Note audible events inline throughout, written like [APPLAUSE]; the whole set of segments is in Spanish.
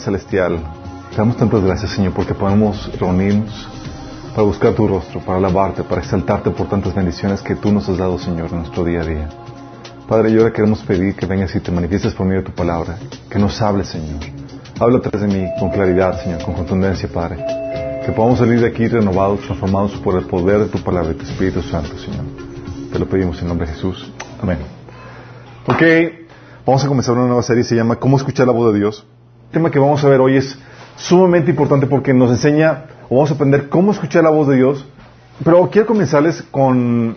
Celestial, te damos tantas gracias, Señor, porque podemos reunirnos para buscar tu rostro, para alabarte, para exaltarte por tantas bendiciones que tú nos has dado, Señor, en nuestro día a día. Padre, yo ahora queremos pedir que vengas y te manifiestes por medio de tu palabra, que nos hables, Señor. Habla atrás de mí con claridad, Señor, con contundencia, Padre. Que podamos salir de aquí renovados, transformados por el poder de tu palabra y tu Espíritu Santo, Señor. Te lo pedimos en nombre de Jesús. Amén. Ok, vamos a comenzar una nueva serie, se llama ¿Cómo escuchar la voz de Dios? Tema que vamos a ver hoy es sumamente importante porque nos enseña, o vamos a aprender cómo escuchar la voz de Dios. Pero quiero comenzarles con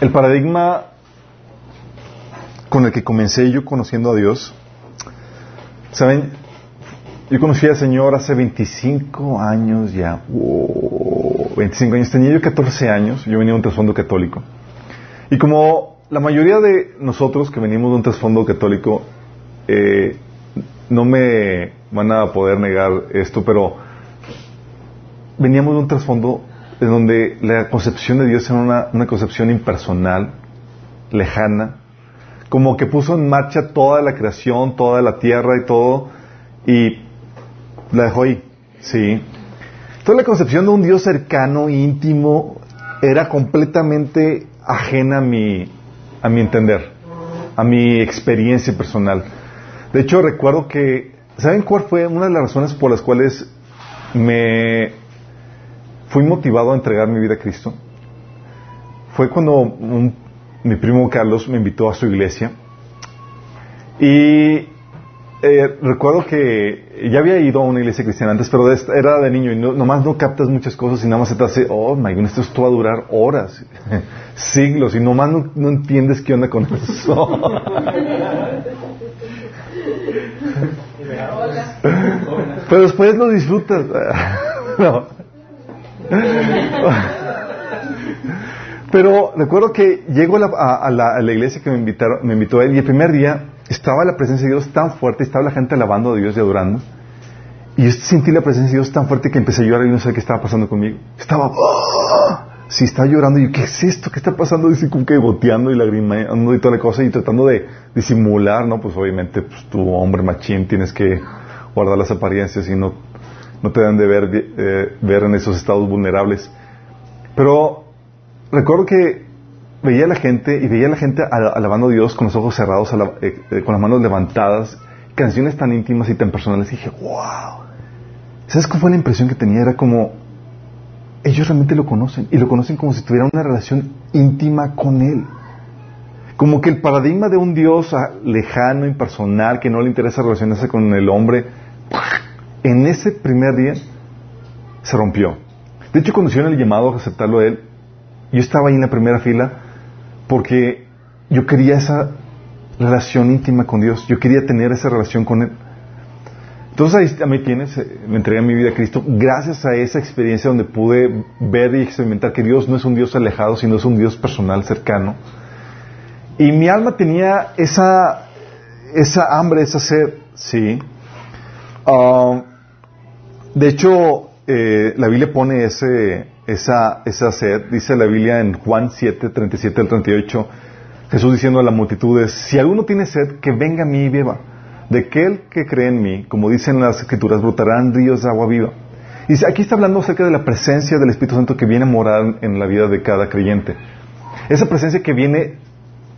el paradigma con el que comencé yo conociendo a Dios. ¿Saben? Yo conocí al Señor hace 25 años ya. 25 años. Tenía yo 14 años. Yo venía de un trasfondo católico. Y como la mayoría de nosotros que venimos de un trasfondo católico, eh, no me van a poder negar esto, pero veníamos de un trasfondo en donde la concepción de Dios era una, una concepción impersonal, lejana, como que puso en marcha toda la creación, toda la tierra y todo, y la dejó ahí, sí. Toda la concepción de un Dios cercano, íntimo, era completamente ajena a mi, a mi entender, a mi experiencia personal. De hecho, recuerdo que, ¿saben cuál fue una de las razones por las cuales me fui motivado a entregar mi vida a Cristo? Fue cuando mi primo Carlos me invitó a su iglesia y eh, recuerdo que ya había ido a una iglesia cristiana antes, pero era de niño y no, nomás no captas muchas cosas y nada más se te hace, oh my goodness, esto va a durar horas, [LAUGHS] siglos y nomás no, no entiendes qué onda con eso. [LAUGHS] pero después lo disfrutas. [LAUGHS] no. Pero recuerdo que llego a la, iglesia que me, invitaron, me invitó a él y el primer día estaba la presencia de Dios tan fuerte, estaba la gente alabando a Dios y adorando. Y yo sentí la presencia de Dios tan fuerte que empecé a llorar y no sé qué estaba pasando conmigo. Estaba, ¡ah! sí, estaba llorando y yo, ¿qué es esto? ¿Qué está pasando? Dice como que goteando y lagrimando y toda la cosa y tratando de disimular, ¿no? Pues obviamente, pues tu hombre machín tienes que guardar las apariencias y no, no te dan de ver, eh, ver en esos estados vulnerables. Pero recuerdo que veía a la gente y veía a la gente alabando a Dios con los ojos cerrados, eh, eh, con las manos levantadas, canciones tan íntimas y tan personales. Y dije, wow. ¿Sabes cuál fue la impresión que tenía? Era como, ellos realmente lo conocen y lo conocen como si tuvieran una relación íntima con Él. Como que el paradigma de un Dios ah, lejano, impersonal, que no le interesa relacionarse con el hombre, en ese primer día se rompió. De hecho, cuando hicieron el llamado a aceptarlo a Él, yo estaba ahí en la primera fila porque yo quería esa relación íntima con Dios. Yo quería tener esa relación con Él. Entonces ahí me tienes, me entregué mi vida a Cristo gracias a esa experiencia donde pude ver y experimentar que Dios no es un Dios alejado, sino es un Dios personal, cercano. Y mi alma tenía esa, esa hambre, esa sed, sí. Ah, de hecho, eh, la Biblia pone ese, esa, esa sed. Dice la Biblia en Juan 7, 37 al 38, Jesús diciendo a la multitud, si alguno tiene sed, que venga a mí y beba. De aquel que cree en mí, como dicen las escrituras, brotarán ríos de agua viva. Y aquí está hablando acerca de la presencia del Espíritu Santo que viene a morar en la vida de cada creyente. Esa presencia que viene,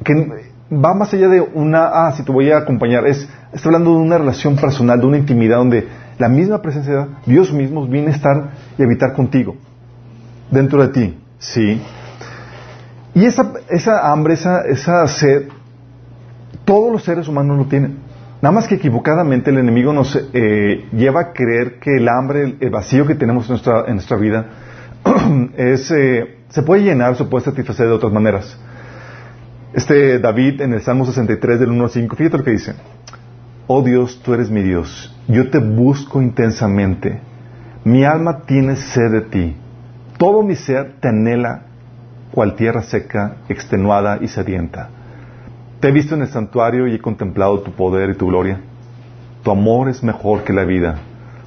que va más allá de una, ah, si te voy a acompañar, es, está hablando de una relación personal, de una intimidad donde la misma presencia, Dios mismo viene a estar y habitar contigo dentro de ti, ¿sí? Y esa, esa hambre, esa, esa sed, todos los seres humanos lo tienen. Nada más que equivocadamente el enemigo nos eh, lleva a creer que el hambre, el vacío que tenemos en nuestra, en nuestra vida, [CLEARS THROAT] es, eh, se puede llenar, se puede satisfacer de otras maneras. Este David en el Salmo 63 del 1 al 5, fíjate lo que dice. Oh Dios, tú eres mi Dios. Yo te busco intensamente. Mi alma tiene sed de ti. Todo mi ser te anhela cual tierra seca, extenuada y sedienta. Te he visto en el santuario y he contemplado tu poder y tu gloria. Tu amor es mejor que la vida.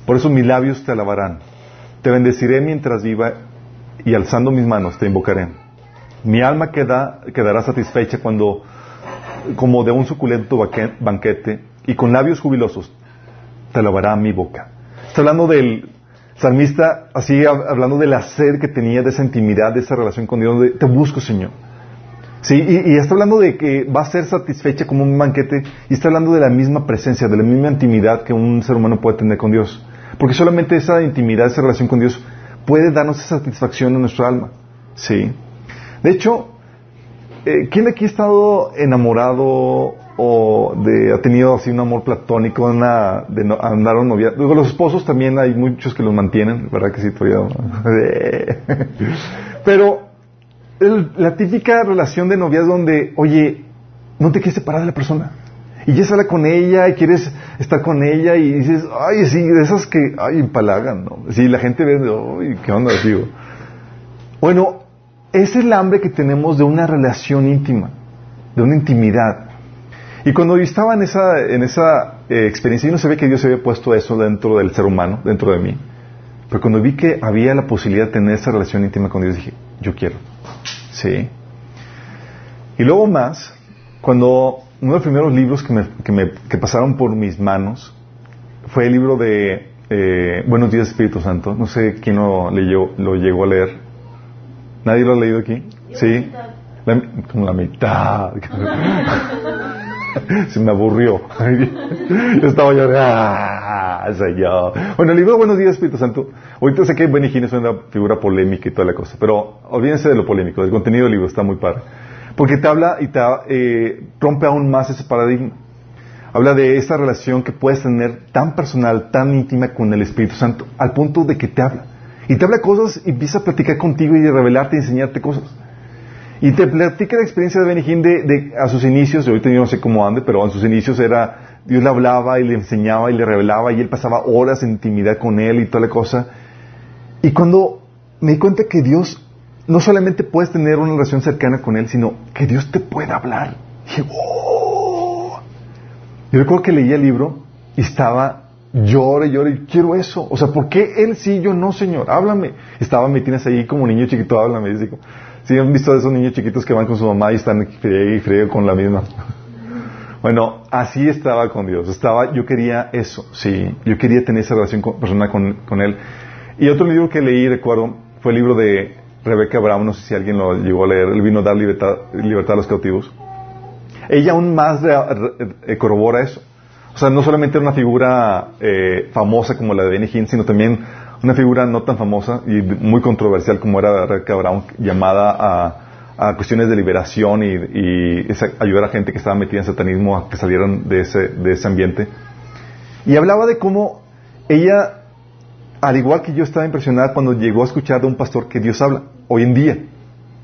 Por eso mis labios te alabarán. Te bendeciré mientras viva y alzando mis manos te invocaré. Mi alma quedará satisfecha cuando, como de un suculento banquete, y con labios jubilosos, te alabará mi boca. Está hablando del salmista, así hablando de la sed que tenía, de esa intimidad, de esa relación con Dios, de, te busco, Señor. Sí, y, y, está hablando de que va a ser satisfecha como un banquete, y está hablando de la misma presencia, de la misma intimidad que un ser humano puede tener con Dios. Porque solamente esa intimidad, esa relación con Dios, puede darnos esa satisfacción en nuestra alma. Sí. De hecho, eh, ¿quién aquí ha estado enamorado o de, ha tenido así un amor platónico, una, de no, andar un novia. Luego los esposos también hay muchos que los mantienen, ¿verdad que sí? Todavía? [LAUGHS] Pero la típica relación de noviazgo donde, oye, no te quieres separar de la persona. Y ya sale con ella y quieres estar con ella y dices, ay, sí, de esas que, ay, empalagan, ¿no? Sí, la gente ve, ay, ¿qué onda, digo? Bueno, es el hambre que tenemos de una relación íntima, de una intimidad. Y cuando yo estaba en esa, en esa eh, experiencia, yo no sabía que Dios había puesto eso dentro del ser humano, dentro de mí. Pero cuando vi que había la posibilidad de tener esa relación íntima con Dios, dije, yo quiero. Sí. Y luego más, cuando uno de los primeros libros que, me, que, me, que pasaron por mis manos fue el libro de eh, Buenos días Espíritu Santo. No sé quién lo, leyó, lo llegó a leer. ¿Nadie lo ha leído aquí? Sí. La, como la mitad. [LAUGHS] Se me aburrió. yo estaba yo, ah. Bueno, el libro Buenos días, Espíritu Santo. Ahorita sé que Benny Hinn es una figura polémica y toda la cosa, pero olvídense de lo polémico, del contenido del libro está muy padre. Porque te habla y te eh, rompe aún más ese paradigma. Habla de esa relación que puedes tener tan personal, tan íntima con el Espíritu Santo, al punto de que te habla. Y te habla cosas y empieza a platicar contigo y a revelarte y enseñarte cosas. Y te platica la experiencia de Benny de, a sus inicios, ahorita yo no sé cómo ande, pero en sus inicios era, Dios le hablaba y le enseñaba y le revelaba y él pasaba horas en intimidad con él y toda la cosa. Y cuando me di cuenta que Dios no solamente puedes tener una relación cercana con Él, sino que Dios te puede hablar. dije, oh". Yo recuerdo que leía el libro y estaba llore, llore, quiero eso. O sea, ¿por qué Él sí, yo no, Señor? Háblame. Estaba, me tienes ahí como niño chiquito, háblame. Digo, ¿Sí han visto a esos niños chiquitos que van con su mamá y están frío y frío con la misma? [LAUGHS] Bueno, así estaba con Dios. Estaba, yo quería eso, sí. Yo quería tener esa relación personal con, con, Él. Y otro libro que leí, recuerdo, fue el libro de Rebeca Brown. No sé si alguien lo llegó a leer. Él vino a dar libertad, libertad a los cautivos. Ella aún más eh, corrobora eso. O sea, no solamente era una figura eh, famosa como la de Benny Hinn, sino también una figura no tan famosa y muy controversial como era Rebecca Brown, llamada a, cuestiones de liberación y, ayudar a gente que estaba metida en satanismo a que salieran de ese, de ese ambiente. Y hablaba de cómo ella, al igual que yo, estaba impresionada cuando llegó a escuchar de un pastor que Dios habla hoy en día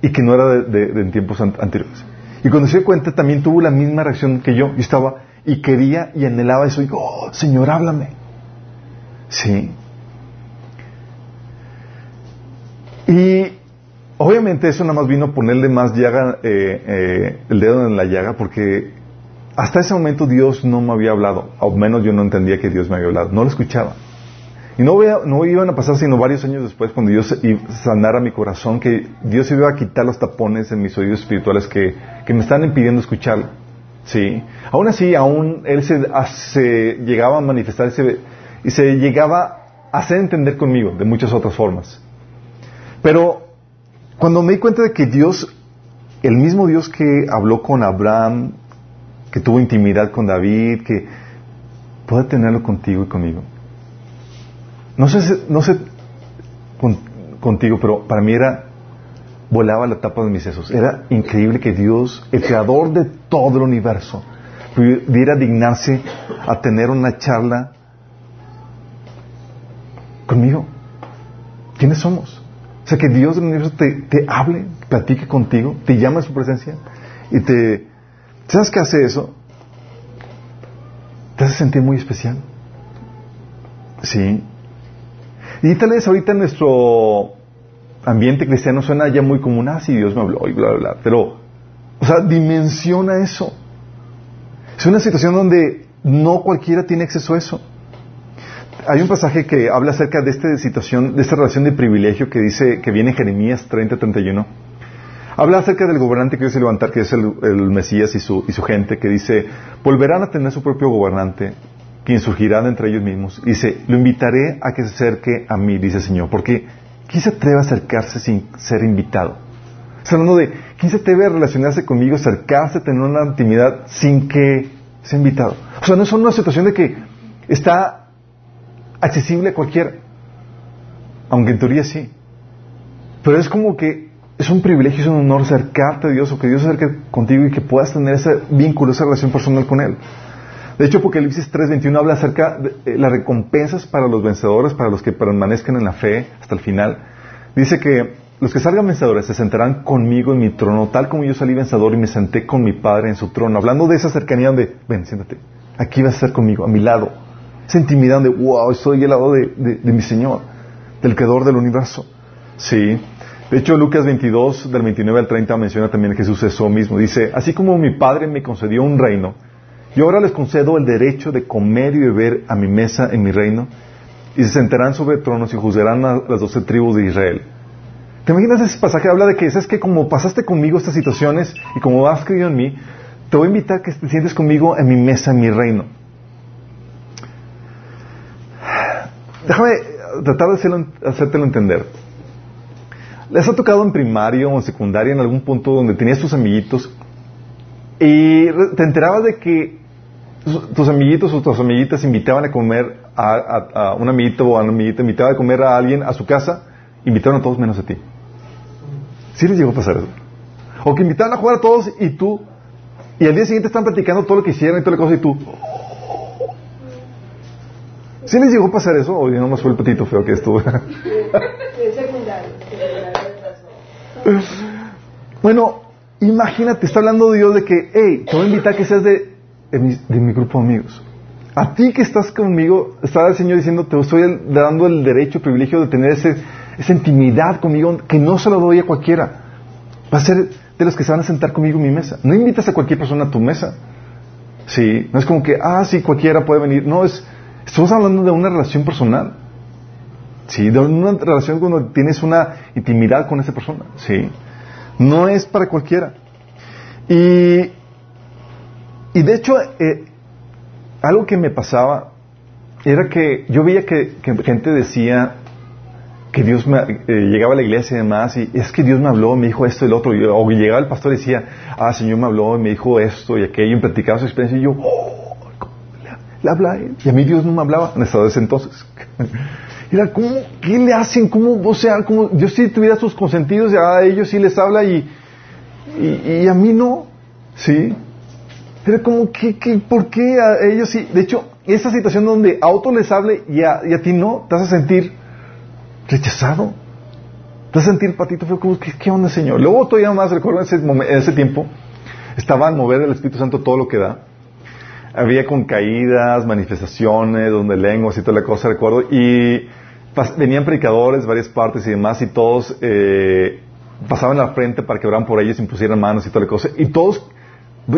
y que no era de, en tiempos anteriores. Y cuando se dio cuenta también tuvo la misma reacción que yo. Yo estaba y quería y anhelaba eso. Y oh, Señor, háblame. Sí. Y obviamente eso nada más vino a ponerle más llaga, eh, eh, el dedo en la llaga, porque hasta ese momento Dios no me había hablado, o menos yo no entendía que Dios me había hablado, no lo escuchaba. Y no, no iban a pasar sino varios años después, cuando Dios sanara mi corazón, que Dios iba a quitar los tapones en mis oídos espirituales que, que me están impidiendo escucharlo. ¿Sí? Aún así, aún Él se, se llegaba a manifestar y se llegaba a hacer entender conmigo de muchas otras formas. Pero cuando me di cuenta de que Dios, el mismo Dios que habló con Abraham, que tuvo intimidad con David, que puede tenerlo contigo y conmigo. No sé, no sé contigo, pero para mí era, volaba la tapa de mis sesos. Era increíble que Dios, el creador de todo el universo, pudiera dignarse a tener una charla conmigo. ¿Quiénes somos? O sea, que Dios del universo te, hable, platique contigo, te llama a su presencia y te... ¿Sabes qué hace eso? Te hace sentir muy especial. Sí. Y tal vez ahorita nuestro ambiente cristiano suena ya muy común, ah, sí, Dios me habló y bla, bla, bla. Pero, o sea, dimensiona eso. Es una situación donde no cualquiera tiene acceso a eso hay un pasaje que habla acerca de esta situación, de esta relación de privilegio que dice, que viene en Jeremías 30-31. Habla acerca del gobernante que Dios se levantar, que es el, Mesías y su, y su gente, que dice, volverán a tener su propio gobernante, quien surgirá de entre ellos mismos. Dice, lo invitaré a que se acerque a mí, dice el Señor, porque ¿quién se atreve a acercarse sin ser invitado? Está hablando de, ¿quién se atreve a relacionarse conmigo, acercarse, tener una intimidad sin que sea invitado? O sea, no es una situación de que está accesible a cualquiera, aunque en teoría sí. Pero es como que es un privilegio, es un honor acercarte a Dios o que Dios se acerque contigo y que puedas tener ese vínculo, esa relación personal con Él. De hecho, Apocalipsis 3.21 habla acerca de eh, las recompensas para los vencedores, para los que permanezcan en la fe hasta el final. Dice que los que salgan vencedores se sentarán conmigo en mi trono, tal como yo salí vencedor y me senté con mi Padre en su trono. Hablando de esa cercanía donde, ven, siéntate, aquí vas a estar conmigo, a mi lado. Esa intimidad de, wow, estoy al lado de, de mi Señor, del Creador del universo. Sí. De hecho, Lucas 22, del 29 al 30, menciona también que Jesús eso mismo. Dice, así como mi Padre me concedió un reino, yo ahora les concedo el derecho de comer y beber a mi mesa en mi reino, y se sentarán sobre tronos y juzgarán a las doce tribus de Israel. ¿Te imaginas ese pasaje? Habla de que, es que como pasaste conmigo estas situaciones y como has creído en mí, te voy a invitar a que te sientes conmigo en mi mesa, en mi reino. Déjame tratar de hacértelo entender. ¿Les ha tocado en primaria o en secundaria en algún punto donde tenías tus amiguitos y te enterabas de que tus amiguitos o tus amiguitas invitaban a comer a, un amiguito o a una amiguita, invitaban a comer a alguien a su casa, invitaron a todos menos a ti? ¿Sí les llegó a pasar eso? O que invitaban a jugar a todos y tú, y al día siguiente están platicando todo lo que hicieron y toda la cosa y tú. ¿Sí les llegó a pasar eso? O no más fue el petito feo que estuvo. [LAUGHS] bueno, imagínate, está hablando Dios de que, hey, te voy a invitar a que seas de, de, mi, grupo de amigos. A ti que estás conmigo, está el Señor diciendo, te estoy dando el derecho, el privilegio de tener ese, esa intimidad conmigo que no se lo doy a cualquiera. Va a ser de los que se van a sentar conmigo en mi mesa. No invitas a cualquier persona a tu mesa. Sí, no es como que, ah, sí, cualquiera puede venir. No, es, estamos hablando de una relación personal. Sí, de una relación cuando tienes una intimidad con esa persona. Sí, no es para cualquiera. Y, y de hecho, eh, algo que me pasaba era que yo veía que, gente decía que Dios me, eh, llegaba a la iglesia y demás, y es que Dios me habló, me dijo esto y lo otro, o llegaba el pastor y decía, ah, Señor me habló y me dijo esto y aquello, y platicaba su experiencia, y yo, oh, le, habla él. Y a mí Dios no me hablaba en ese entonces. [LAUGHS] Era, ¿cómo, ¿qué le hacen? ¿Cómo, o sea, como, Dios si tuviera sus consentidos, ya a ellos sí les habla y, y, a mí no, ¿sí? Era como, ¿qué, qué, ¿por qué a ellos sí? De hecho, esa situación donde a otros les hable y a, y a ti no, te vas a sentir rechazado. Te vas a sentir patito fue como, ¿qué, ¿qué, onda, Señor? Luego todavía más, recuerdo ese, en ese tiempo, estaba mover del Espíritu Santo todo lo que da. Había con caídas, manifestaciones, donde lenguas y toda la cosa, recuerdo, y venían predicadores, varias partes y demás, y todos eh, pasaban la frente para que oraran por ellos, impusieran manos y toda la cosa. Y todos,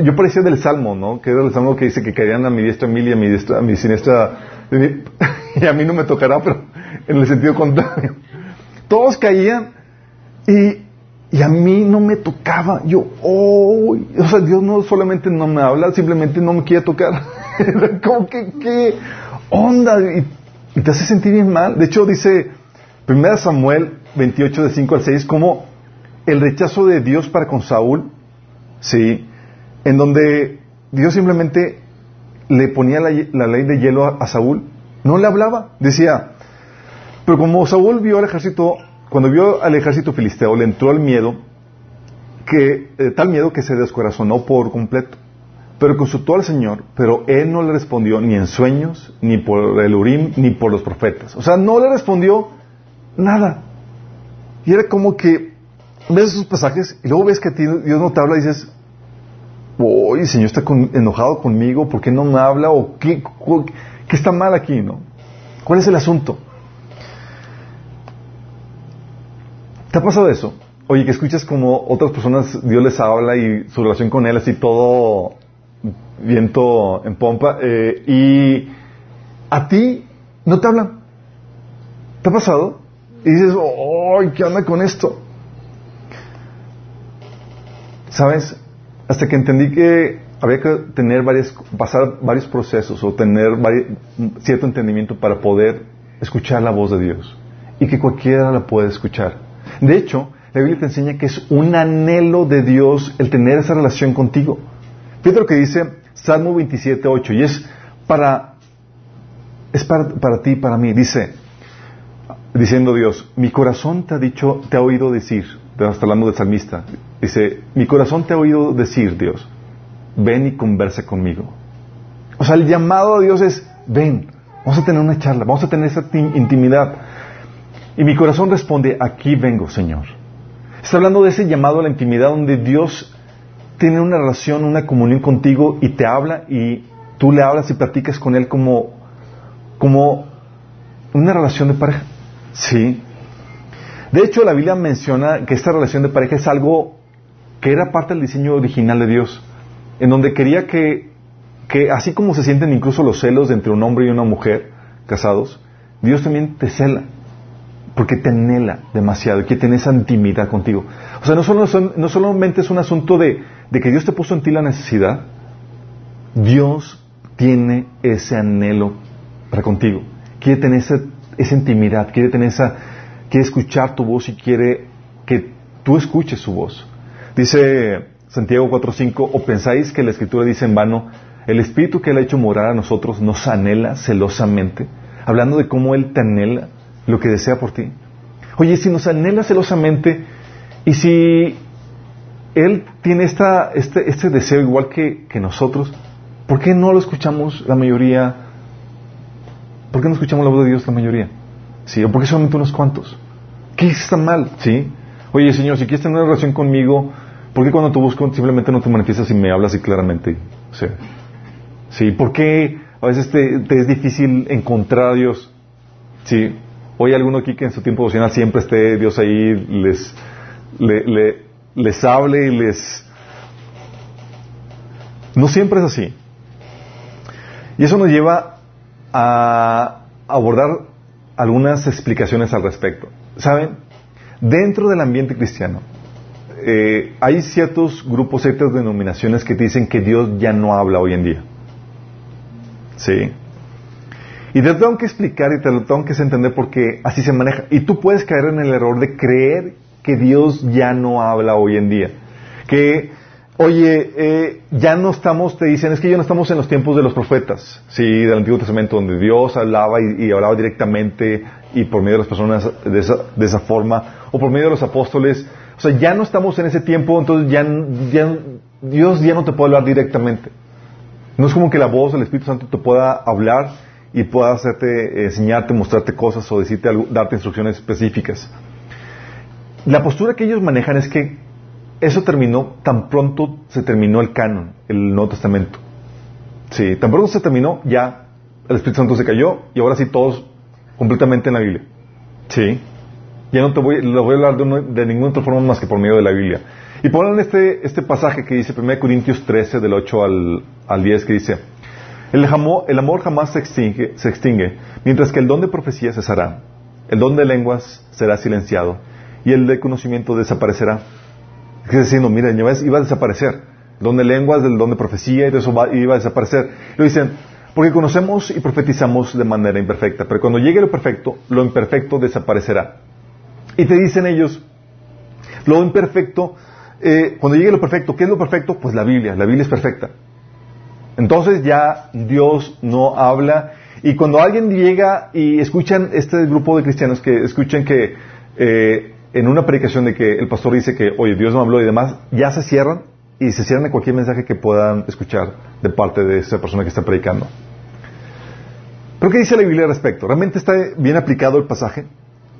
yo parecía del Salmo, ¿no? Que era el Salmo que dice que caerían a mi diestra mil a mi, diestra, a mi siniestra. [LAUGHS] y a mí no me tocará, pero en el sentido contrario. Todos caían y, y a mí no me tocaba. Yo, oh, o sea, Dios no solamente no me habla, simplemente no me quiere tocar. [LAUGHS] como que, qué onda. Y y te hace sentir bien mal. De hecho, dice 1 Samuel 28, de 5 al 6, como el rechazo de Dios para con Saúl, ¿sí? En donde Dios simplemente le ponía la, ley de hielo a, Saúl, no le hablaba, decía, pero como Saúl vio al ejército, cuando vio al ejército filisteo, le entró el miedo, que, eh, tal miedo que se descorazonó por completo pero consultó al Señor, pero él no le respondió ni en sueños, ni por el Urim, ni por los profetas. O sea, no le respondió nada. Y era como que ves esos pasajes y luego ves que Dios no te habla y dices, uy, el Señor está enojado conmigo, ¿por qué no me habla? ¿O qué, qué está mal aquí, no? ¿Cuál es el asunto? ¿Te ha pasado eso? Oye, que escuchas como otras personas, Dios les habla y su relación con Él así todo viento en pompa, eh, y a ti no te hablan. ¿Te ha pasado? Y dices, ¡ay, qué onda con esto! ¿Sabes? Hasta que entendí que había que tener varias, pasar varios procesos o tener cierto entendimiento para poder escuchar la voz de Dios. Y que cualquiera la puede escuchar. De hecho, la Biblia te enseña que es un anhelo de Dios el tener esa relación contigo. Fíjate lo que dice Salmo 27, 8, y es para, es para, para ti, para mí. Dice, diciendo Dios, mi corazón te ha dicho, te ha oído decir, está hablando del salmista, dice, mi corazón te ha oído decir, Dios, ven y conversa conmigo. O sea, el llamado a Dios es, ven, vamos a tener una charla, vamos a tener esa intimidad. Y mi corazón responde, aquí vengo, Señor. Está hablando de ese llamado a la intimidad donde Dios tiene una relación, una comunión contigo y te habla y tú le hablas y platicas con Él como, como una relación de pareja. Sí. De hecho, la Biblia menciona que esta relación de pareja es algo que era parte del diseño original de Dios, en donde quería que, que así como se sienten incluso los celos entre un hombre y una mujer casados, Dios también te cela, porque te anhela demasiado y tener esa intimidad contigo. O sea, no, solo, no solamente es un asunto de, de que Dios te puso en ti la necesidad, Dios tiene ese anhelo para contigo. Quiere tener esa esa intimidad, quiere tener esa, quiere escuchar tu voz y quiere que tú escuches su voz. Dice Santiago 4.5, o pensáis que la escritura dice en vano, el espíritu que él ha hecho morar a nosotros nos anhela celosamente, hablando de cómo él te anhela lo que desea por ti. Oye, si nos anhela celosamente y si él tiene esta, este, este deseo igual que, que nosotros, ¿por qué no lo escuchamos la mayoría ¿Por qué no escuchamos la voz de Dios la mayoría? ¿Sí? ¿O por qué solamente unos cuantos? ¿Qué está mal? ¿Sí? Oye, Señor, si quieres tener una relación conmigo, ¿por qué cuando te busco simplemente no te manifiestas y me hablas así claramente? O sea, ¿sí? ¿Por qué a veces te, es difícil encontrar a Dios? ¿Sí? Hoy alguno aquí que en su tiempo devocional siempre esté Dios ahí, les, les hable y les... No siempre es así. Y eso nos lleva a abordar algunas explicaciones al respecto. ¿Saben? Dentro del ambiente cristiano eh, hay ciertos grupos, ciertas denominaciones que dicen que Dios ya no habla hoy en día. ¿Sí? Y te lo tengo que explicar y te lo tengo que entender porque así se maneja. Y tú puedes caer en el error de creer que Dios ya no habla hoy en día. Que Oye, eh, ya no estamos, te dicen, es que ya no estamos en los tiempos de los profetas, sí, del Antiguo Testamento, donde Dios hablaba y, hablaba directamente y por medio de las personas de esa, de esa, forma, o por medio de los apóstoles. O sea, ya no estamos en ese tiempo, entonces ya, ya, Dios ya no te puede hablar directamente. No es como que la voz del Espíritu Santo te pueda hablar y pueda hacerte, enseñarte, mostrarte cosas o decirte darte instrucciones específicas. La postura que ellos manejan es que eso terminó tan pronto se terminó el canon, el Nuevo Testamento. Sí, tan pronto se terminó, ya el Espíritu Santo se cayó y ahora sí todos completamente en la Biblia. Sí. Ya no te voy, a hablar de, ninguna otra forma más que por medio de la Biblia. Y ponen este, este pasaje que dice 1 Corintios 13, del 8 al, al 10, que dice, el, el amor jamás se extingue, se extingue, mientras que el don de profecía cesará, el don de lenguas será silenciado y el de conocimiento desaparecerá que diciendo, miren, iba a desaparecer. Don de lenguas, del don de profecía, y eso iba a desaparecer. Lo dicen, porque conocemos y profetizamos de manera imperfecta, pero cuando llegue lo perfecto, lo imperfecto desaparecerá. Y te dicen ellos, lo imperfecto, eh, cuando llegue lo perfecto, ¿qué es lo perfecto? Pues la Biblia, la Biblia es perfecta. Entonces ya Dios no habla y cuando alguien llega y escuchan este grupo de cristianos que escuchan que eh, en una predicación de que el pastor dice que, oye, Dios no habló y demás, ya se cierran y se cierran de cualquier mensaje que puedan escuchar de parte de esa persona que está predicando. ¿Pero qué dice la Biblia al respecto? ¿Realmente está bien aplicado el pasaje?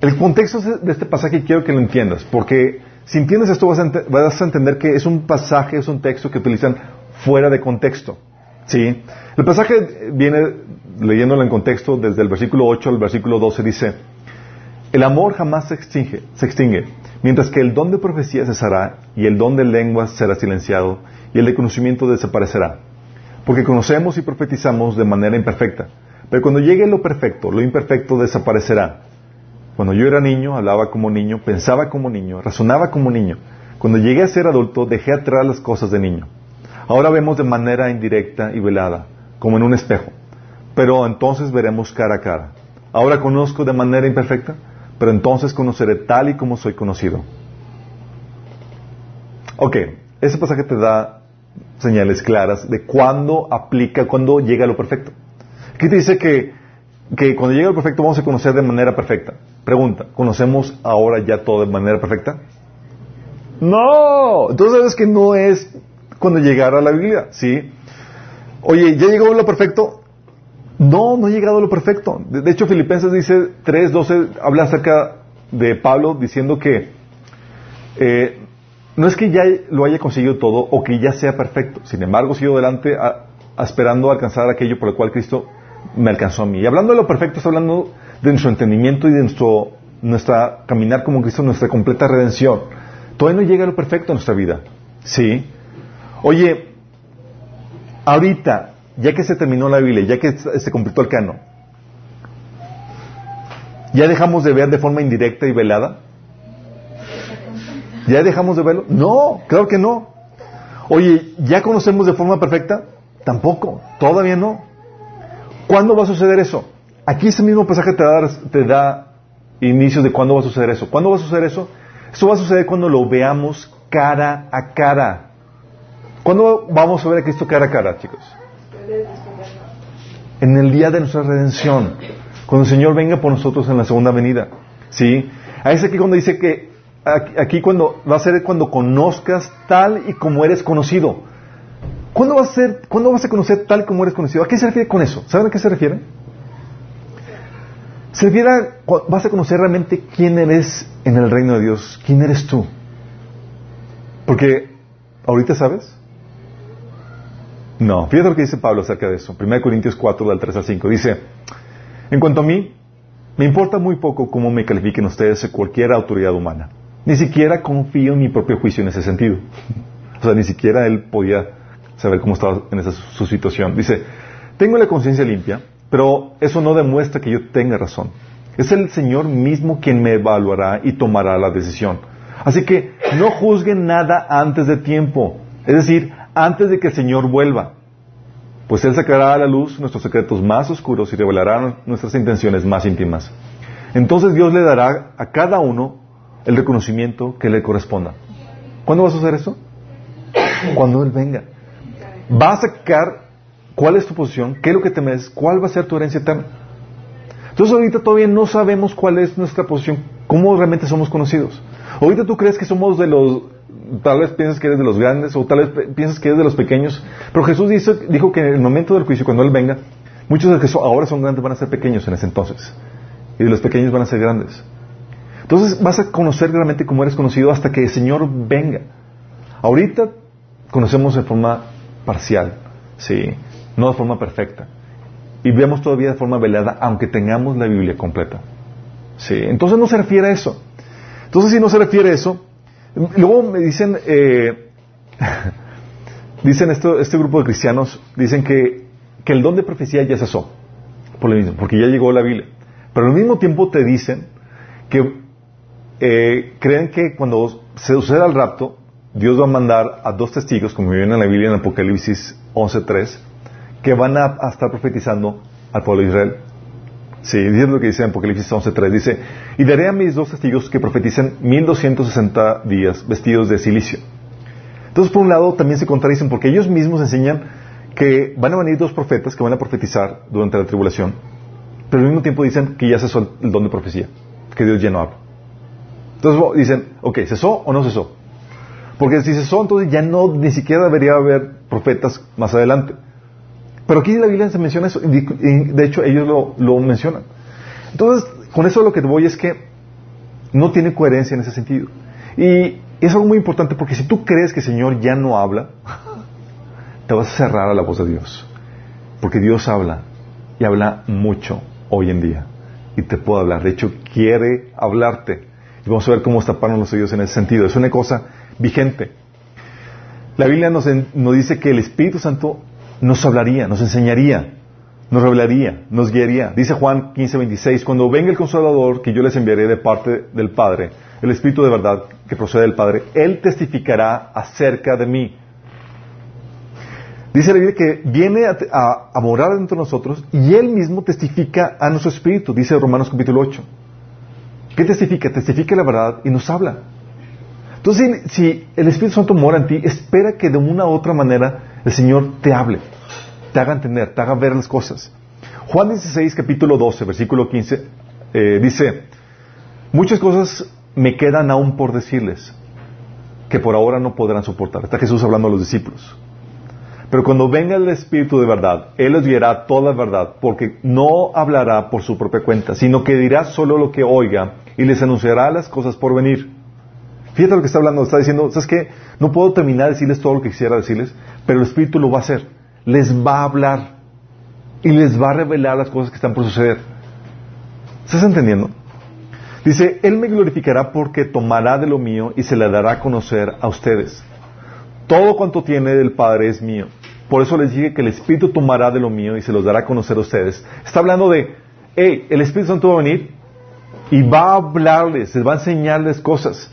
El contexto de este pasaje quiero que lo entiendas, porque si entiendes esto vas a, vas a entender que es un pasaje, es un texto que utilizan fuera de contexto. ¿Sí? El pasaje viene, leyéndolo en contexto, desde el versículo 8 al versículo 12, dice, el amor jamás se extingue, se extingue, mientras que el don de profecía cesará y el don de lenguas será silenciado y el de conocimiento desaparecerá. Porque conocemos y profetizamos de manera imperfecta, pero cuando llegue lo perfecto, lo imperfecto desaparecerá. Cuando yo era niño, hablaba como niño, pensaba como niño, razonaba como niño. Cuando llegué a ser adulto, dejé atrás las cosas de niño. Ahora vemos de manera indirecta y velada, como en un espejo, pero entonces veremos cara a cara. Ahora conozco de manera imperfecta, pero entonces conoceré tal y como soy conocido. Ok, ese pasaje te da señales claras de cuándo aplica, cuándo llega a lo perfecto. Aquí te dice que, que cuando llega a lo perfecto vamos a conocer de manera perfecta. Pregunta, ¿conocemos ahora ya todo de manera perfecta? No, entonces sabes que no es cuando llegara a la Biblia, ¿sí? Oye, ¿ya llegó lo perfecto? No, no ha llegado a lo perfecto. De, hecho, Filipenses dice 3.12, habla acerca de Pablo diciendo que eh, no es que ya lo haya conseguido todo o que ya sea perfecto. Sin embargo, sigo adelante esperando alcanzar aquello por lo cual Cristo me alcanzó a mí. Y hablando de lo perfecto, está hablando de nuestro entendimiento y de nuestro nuestra caminar como Cristo, nuestra completa redención. Todavía no llega a lo perfecto en nuestra vida. ¿Sí? Oye, ahorita, ya que se terminó la Biblia, ya que se completó el canon, ¿ya dejamos de ver de forma indirecta y velada? ¿Ya dejamos de verlo? No, claro que no. Oye, ¿ya conocemos de forma perfecta? Tampoco, todavía no. ¿Cuándo va a suceder eso? Aquí ese mismo pasaje te da, te da inicios de cuándo va a suceder eso. ¿Cuándo va a suceder eso? Eso va a suceder cuando lo veamos cara a cara. ¿Cuándo vamos a ver a Cristo cara a cara, chicos? En el día de nuestra redención. Cuando el Señor venga por nosotros en la segunda venida. ¿Sí? Ahí es aquí cuando dice que aquí cuando va a ser cuando conozcas tal y como eres conocido. ¿Cuándo, va a ser, ¿Cuándo vas a conocer tal como eres conocido? ¿A qué se refiere con eso? ¿Saben a qué se refiere? Se refiere a, vas a conocer realmente quién eres en el reino de Dios, quién eres tú. Porque, ¿ahorita sabes? No, fíjate lo que dice Pablo acerca de eso. 1 Corintios 4, del 3 al 5. Dice, en cuanto a mí, me importa muy poco cómo me califiquen ustedes cualquier autoridad humana. Ni siquiera confío en mi propio juicio en ese sentido. [LAUGHS] o sea, ni siquiera él podía saber cómo estaba en esa su situación. Dice, tengo la conciencia limpia, pero eso no demuestra que yo tenga razón. Es el Señor mismo quien me evaluará y tomará la decisión. Así que no juzguen nada antes de tiempo. Es decir, antes de que el Señor vuelva. Pues Él sacará a la luz nuestros secretos más oscuros y revelará nuestras intenciones más íntimas. Entonces Dios le dará a cada uno el reconocimiento que le corresponda. ¿Cuándo va a suceder eso? Cuando Él venga. Va a sacar cuál es tu posición, qué es lo que temes, cuál va a ser tu herencia eterna. Entonces ahorita todavía no sabemos cuál es nuestra posición, cómo realmente somos conocidos. Ahorita tú crees que somos de los, tal vez piensas que eres de los grandes o tal vez piensas que eres de los pequeños, pero Jesús dijo que en el momento del juicio, cuando Él venga, muchos de los que ahora son grandes van a ser pequeños en ese entonces y de los pequeños van a ser grandes. Entonces vas a conocer realmente cómo eres conocido hasta que el Señor venga. Ahorita conocemos de forma parcial, sí, no de forma perfecta. Y vemos todavía de forma velada, aunque tengamos la Biblia completa. Sí, entonces no se refiere a eso. Entonces si no se refiere a eso, luego me dicen, eh, [LAUGHS] dicen esto, este grupo de cristianos, dicen que, que el don de profecía ya cesó, por lo mismo, porque ya llegó la Biblia. Pero al mismo tiempo te dicen que eh, creen que cuando se suceda el rapto, Dios va a mandar a dos testigos, como viene en la Biblia en Apocalipsis 11.3, que van a, estar profetizando al pueblo de Israel. Sí, dice lo que dice en Apocalipsis 11.3. Dice, y daré a mis dos testigos que profeticen 1260 días vestidos de silicio. Entonces, por un lado, también se contradicen porque ellos mismos enseñan que van a venir dos profetas que van a profetizar durante la tribulación, pero al mismo tiempo dicen que ya cesó el don de profecía, que Dios ya no habla. Entonces dicen, ok, ¿cesó o no cesó? Porque si cesó, entonces ya no, ni siquiera debería haber profetas más adelante. Pero aquí la Biblia se menciona eso, de hecho ellos lo, lo mencionan. Entonces, con eso lo que te voy es que no tiene coherencia en ese sentido. Y es algo muy importante porque si tú crees que el Señor ya no habla, [LAUGHS] te vas a cerrar a la voz de Dios. Porque Dios habla y habla mucho hoy en día. Y te puede hablar. De hecho, quiere hablarte. Y vamos a ver cómo taparon los oídos en ese sentido. Es una cosa vigente. La Biblia nos, nos dice que el Espíritu Santo nos hablaría, nos enseñaría, nos revelaría, nos guiaría. Dice Juan 15:26, cuando venga el consolador que yo les enviaré de parte del Padre, el Espíritu de verdad que procede del Padre, Él testificará acerca de mí. Dice la Biblia que viene a, a, morar dentro de nosotros y Él mismo testifica a nuestro espíritu, dice Romanos capítulo 8. ¿Qué testifica? Testifica la verdad y nos habla. Entonces, si, el Espíritu Santo mora en ti, espera que de una u otra manera el Señor te hable, te haga entender, te haga ver las cosas. Juan 16, capítulo 12, versículo 15, eh, dice, muchas cosas me quedan aún por decirles, que por ahora no podrán soportar. Está Jesús hablando a los discípulos. Pero cuando venga el Espíritu de verdad, Él les dirá toda la verdad, porque no hablará por su propia cuenta, sino que dirá solo lo que oiga y les anunciará las cosas por venir. Fíjate lo que está hablando, está diciendo, ¿sabes qué? No puedo terminar de decirles todo lo que quisiera decirles, pero el Espíritu lo va a hacer. Les va a hablar y les va a revelar las cosas que están por suceder. ¿Estás entendiendo? Dice, Él me glorificará porque tomará de lo mío y se le dará a conocer a ustedes. Todo cuanto tiene del Padre es mío. Por eso les dije que el Espíritu tomará de lo mío y se los dará a conocer a ustedes. Está hablando de, hey, el Espíritu Santo va a venir y va a hablarles, les va a enseñarles cosas.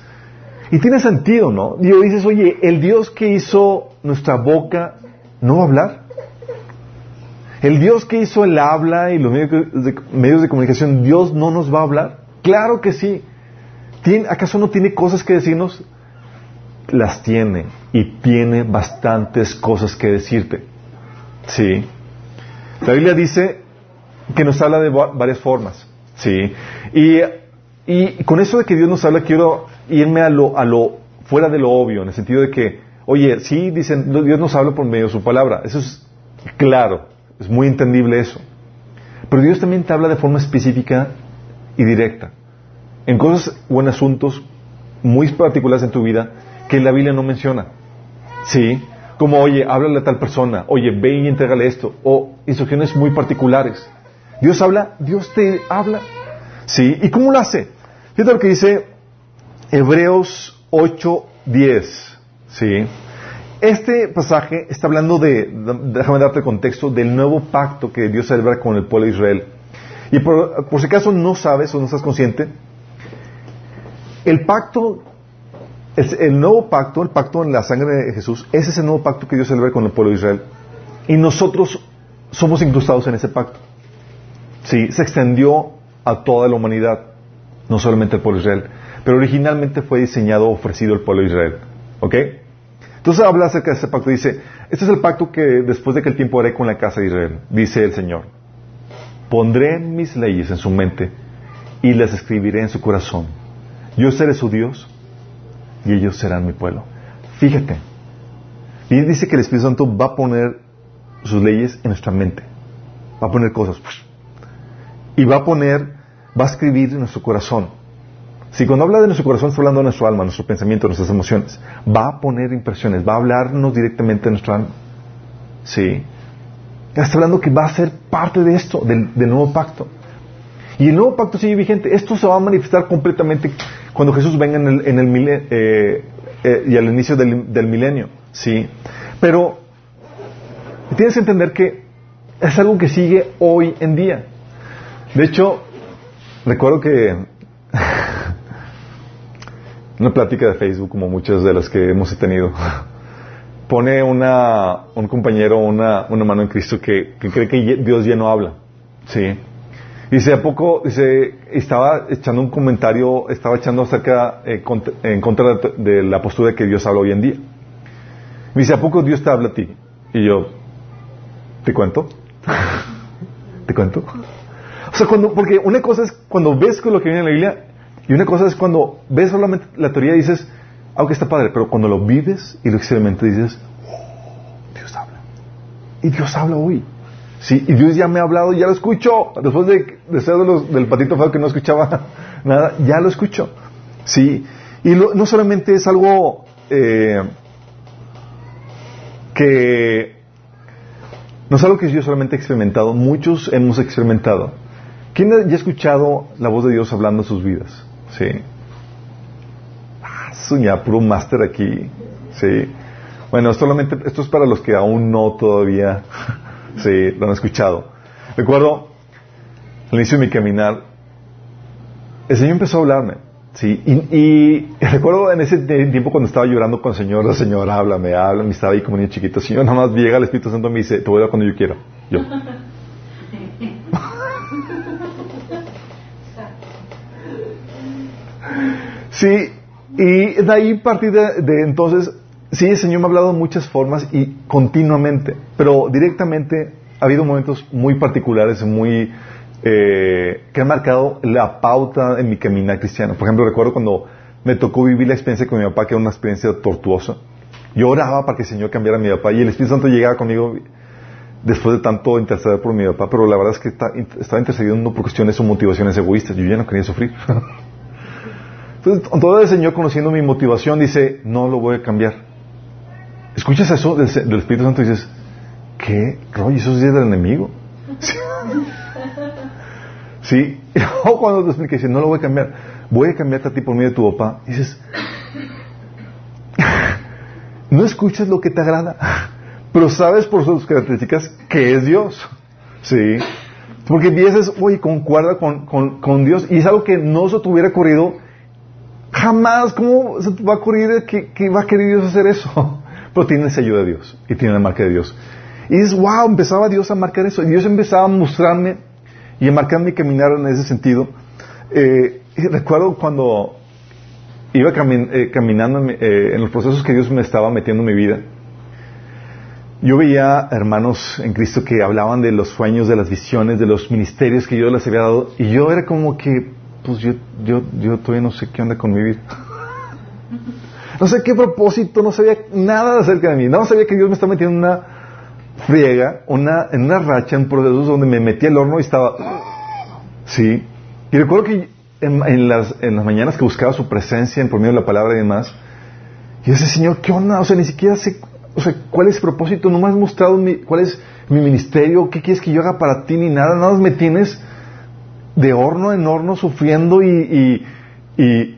Y tiene sentido, ¿no? Y dices, oye, el Dios que hizo nuestra boca, ¿no va a hablar? El Dios que hizo el habla y los medios de, comunicación, ¿Dios no nos va a hablar? Claro que sí. ¿Acaso no tiene cosas que decirnos? Las tiene y tiene bastantes cosas que decirte. Sí. La Biblia dice que nos habla de varias formas. Sí. Y, y con eso de que Dios nos habla, quiero irme a lo, a lo fuera de lo obvio, en el sentido de que, oye, sí, dicen, Dios nos habla por medio de su palabra. Eso es claro, es muy entendible eso. Pero Dios también te habla de forma específica y directa. En cosas o en asuntos muy particulares en tu vida que la Biblia no menciona. Sí, como, oye, háblale a tal persona, oye, ve y entrégale esto, o instrucciones muy particulares. Dios habla, Dios te habla. ¿Sí? ¿Y cómo lo hace? Fíjate lo que dice Hebreos 8:10. ¿Sí? Este pasaje está hablando de, déjame darte el contexto, del nuevo pacto que Dios celebra con el pueblo de Israel. Y por, si acaso no sabes o no estás consciente, el pacto, el, nuevo pacto, el pacto en la sangre de Jesús, es el nuevo pacto que Dios celebra con el pueblo de Israel. Y nosotros somos incrustados en ese pacto. Sí, se extendió a toda la humanidad, no solamente al pueblo de Israel, pero originalmente fue diseñado, ofrecido al pueblo de Israel. ¿Ok? Entonces habla acerca de ese pacto, dice, este es el pacto que después de que el tiempo haré con la casa de Israel, dice el Señor. Pondré mis leyes en su mente y las escribiré en su corazón. Yo seré su Dios y ellos serán mi pueblo. Fíjate, y dice que el Espíritu Santo va a poner sus leyes en nuestra mente, va a poner cosas y va a poner, va a escribir en nuestro corazón. Si cuando habla de nuestro corazón está hablando de nuestro alma, nuestro pensamiento, nuestras emociones, va a poner impresiones, va a hablarnos directamente de nuestro alma. Sí. Está hablando que va a ser parte de esto, del, nuevo pacto. Y el nuevo pacto sigue vigente. Esto se va a manifestar completamente cuando Jesús venga en el, en eh, eh, y al inicio del, del milenio. Sí. Pero tienes que entender que es algo que sigue hoy en día. De hecho, recuerdo que una plática de Facebook, como muchas de las que hemos tenido, [LAUGHS] pone una, un compañero una, una mano en Cristo que, cree que Dios ya no habla. ¿Sí? Dice, ¿a poco? Dice, estaba echando un comentario, estaba echando acerca, eh, en contra de, la postura de que Dios habla hoy en día. Dice, ¿a poco Dios te habla a ti? Y yo, ¿te cuento? [LAUGHS] ¿Te cuento? O sea, cuando, porque una cosa es cuando ves lo que viene en la Biblia y una cosa es cuando ves solamente la teoría y dices, aunque está padre, pero cuando lo vives y lo experimentas dices, oh, Dios habla. Y Dios habla hoy. Sí, y Dios ya me ha hablado, ya lo escucho. Después de, de ser del patito feo que no escuchaba [LAUGHS] nada, ya lo escucho. Sí, y no solamente es algo eh, que no es algo que yo solamente he experimentado, muchos hemos experimentado. ¿Quién ya ha escuchado la voz de Dios hablando en sus vidas? Sí. Ah, puro máster aquí. Sí. Bueno, solamente, esto es para los que aún no todavía, [LAUGHS] sí, lo han escuchado. Recuerdo, al inicio de mi caminar, el Señor empezó a hablarme. Sí, y, y [LAUGHS] recuerdo en ese tiempo cuando estaba llorando con el Señor, la Señora habla, me habla, me estaba ahí como niño chiquito. El Señor nada más llega el Espíritu Santo y me dice, te voy a dar cuando yo quiera. Yo. [LAUGHS] Sí, y de ahí partir de, entonces, sí, el Señor me ha hablado de muchas formas y continuamente, pero directamente ha habido momentos muy particulares, muy eh, que han marcado la pauta en mi caminar cristiano. Por ejemplo, recuerdo cuando me tocó vivir la experiencia con mi papá, que era una experiencia tortuosa. Yo oraba para que el Señor cambiara a mi papá y el Espíritu Santo llegaba conmigo después de tanto interceder por mi papá, pero la verdad es que estaba intercediendo por cuestiones o motivaciones egoístas. Yo ya no quería sufrir. [LAUGHS] Entonces, todo el Señor conociendo mi motivación dice, no lo voy a cambiar. Escuchas eso del, Espíritu Santo y dices, ¿qué rollo? Eso es del enemigo. [LAUGHS] ¿Sí? O cuando te explica, no lo voy a cambiar, voy a cambiarte a ti por medio de tu papá. Dices, [LAUGHS] no escuchas lo que te agrada, pero sabes por sus características que es Dios. ¿Sí? Porque dices, oye, concuerda con, con, con Dios. Y es algo que no se te hubiera ocurrido Jamás, ¿cómo se va a ocurrir que, va a querer Dios hacer eso? [LAUGHS] Pero tiene esa ayuda de Dios y tiene la marca de Dios. Y dices, wow, empezaba Dios a marcar eso. Y Dios empezaba a mostrarme y a marcar mi caminar en ese sentido. Eh, recuerdo cuando iba eh, caminando eh, en los procesos que Dios me estaba metiendo en mi vida. Yo veía hermanos en Cristo que hablaban de los sueños, de las visiones, de los ministerios que yo les había dado. Y yo era como que, pues yo, yo, yo todavía no sé qué onda con mi vida. No sé qué propósito, no sabía nada acerca de mí. No sabía que Dios me estaba metiendo en una friega, una, en una racha, en procesos donde me metí al horno y estaba... Sí. Y recuerdo que en, las, en las mañanas que buscaba su presencia en por medio de la palabra y demás, y ese Señor, ¿qué onda? O sea, ni siquiera sé, o sea, ¿cuál es el propósito? No me has mostrado mi, cuál es mi ministerio, qué quieres que yo haga para ti, ni nada. Nada más me tienes de horno en horno sufriendo y, y,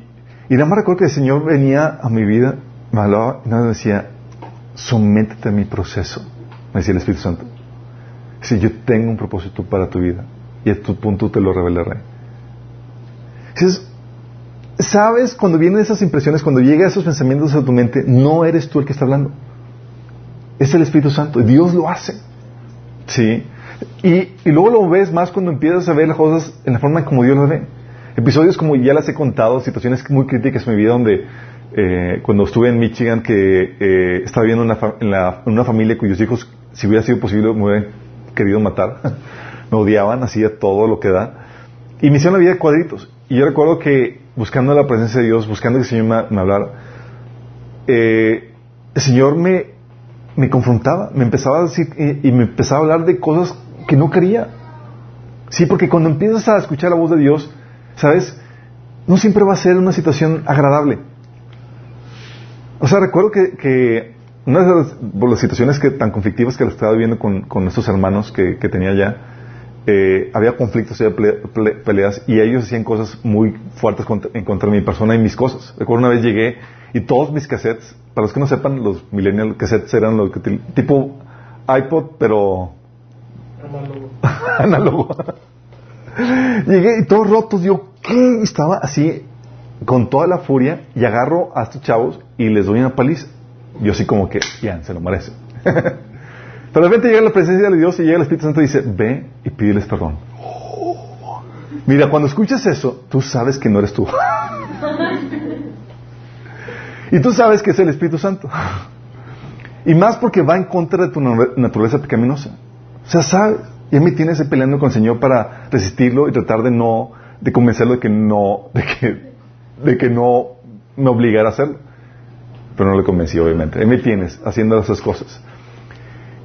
y, nada más recuerdo que el Señor venía a mi vida, me hablaba y nada más decía, sométete a mi proceso, me decía el Espíritu Santo. Si yo tengo un propósito para tu vida y a tu punto te lo revelaré. Entonces, sabes cuando vienen esas impresiones, cuando llegan esos pensamientos a tu mente, no eres tú el que está hablando. Es el Espíritu Santo. Dios lo hace. ¿Sí? Y, y, luego lo ves más cuando empiezas a ver las cosas en la forma como Dios las ve. Episodios como ya las he contado, situaciones muy críticas en mi vida donde eh, cuando estuve en Michigan que eh, estaba viviendo una en, la, en, una familia cuyos hijos, si hubiera sido posible, me hubieran querido matar. [LAUGHS] me odiaban, hacía todo lo que da. Y me hicieron la vida de cuadritos. Y yo recuerdo que buscando la presencia de Dios, buscando que el Señor me, me hablara, eh, el Señor me, me confrontaba, me empezaba a decir y, y me empezaba a hablar de cosas que no quería. Sí, porque cuando empiezas a escuchar la voz de Dios, ¿sabes? No siempre va a ser una situación agradable. O sea, recuerdo que, que una de las, las, situaciones que, tan conflictivas que estaba viviendo con, con estos hermanos que, tenía ya, eh, había conflictos, había peleas y ellos hacían cosas muy fuertes contra, en contra de mi persona y mis cosas. Recuerdo una vez llegué y todos mis cassettes, para los que no sepan, los millennial cassettes eran los que tipo iPod, pero [LAUGHS] análogo. Llegué y todos rotos, yo, ¿qué? Estaba así, con toda la furia, y agarro a estos chavos y les doy una paliza. Yo así como que, ya, se lo merece. Pero [LAUGHS] de repente llega la presencia de Dios y llega el Espíritu Santo y dice, ve y pídeles perdón. [GASPS] Mira, cuando escuchas eso, tú sabes que no eres tú. [LAUGHS] y tú sabes que es el Espíritu Santo. y más porque va en contra de tu naturaleza pecaminosa. O sea, sabes, y a mí tienes peleando con el Señor para resistirlo y tratar de no, de convencerlo de que no, de que, de que no me obligara a hacerlo. Pero no le convencí, obviamente. A mí tienes haciendo esas cosas.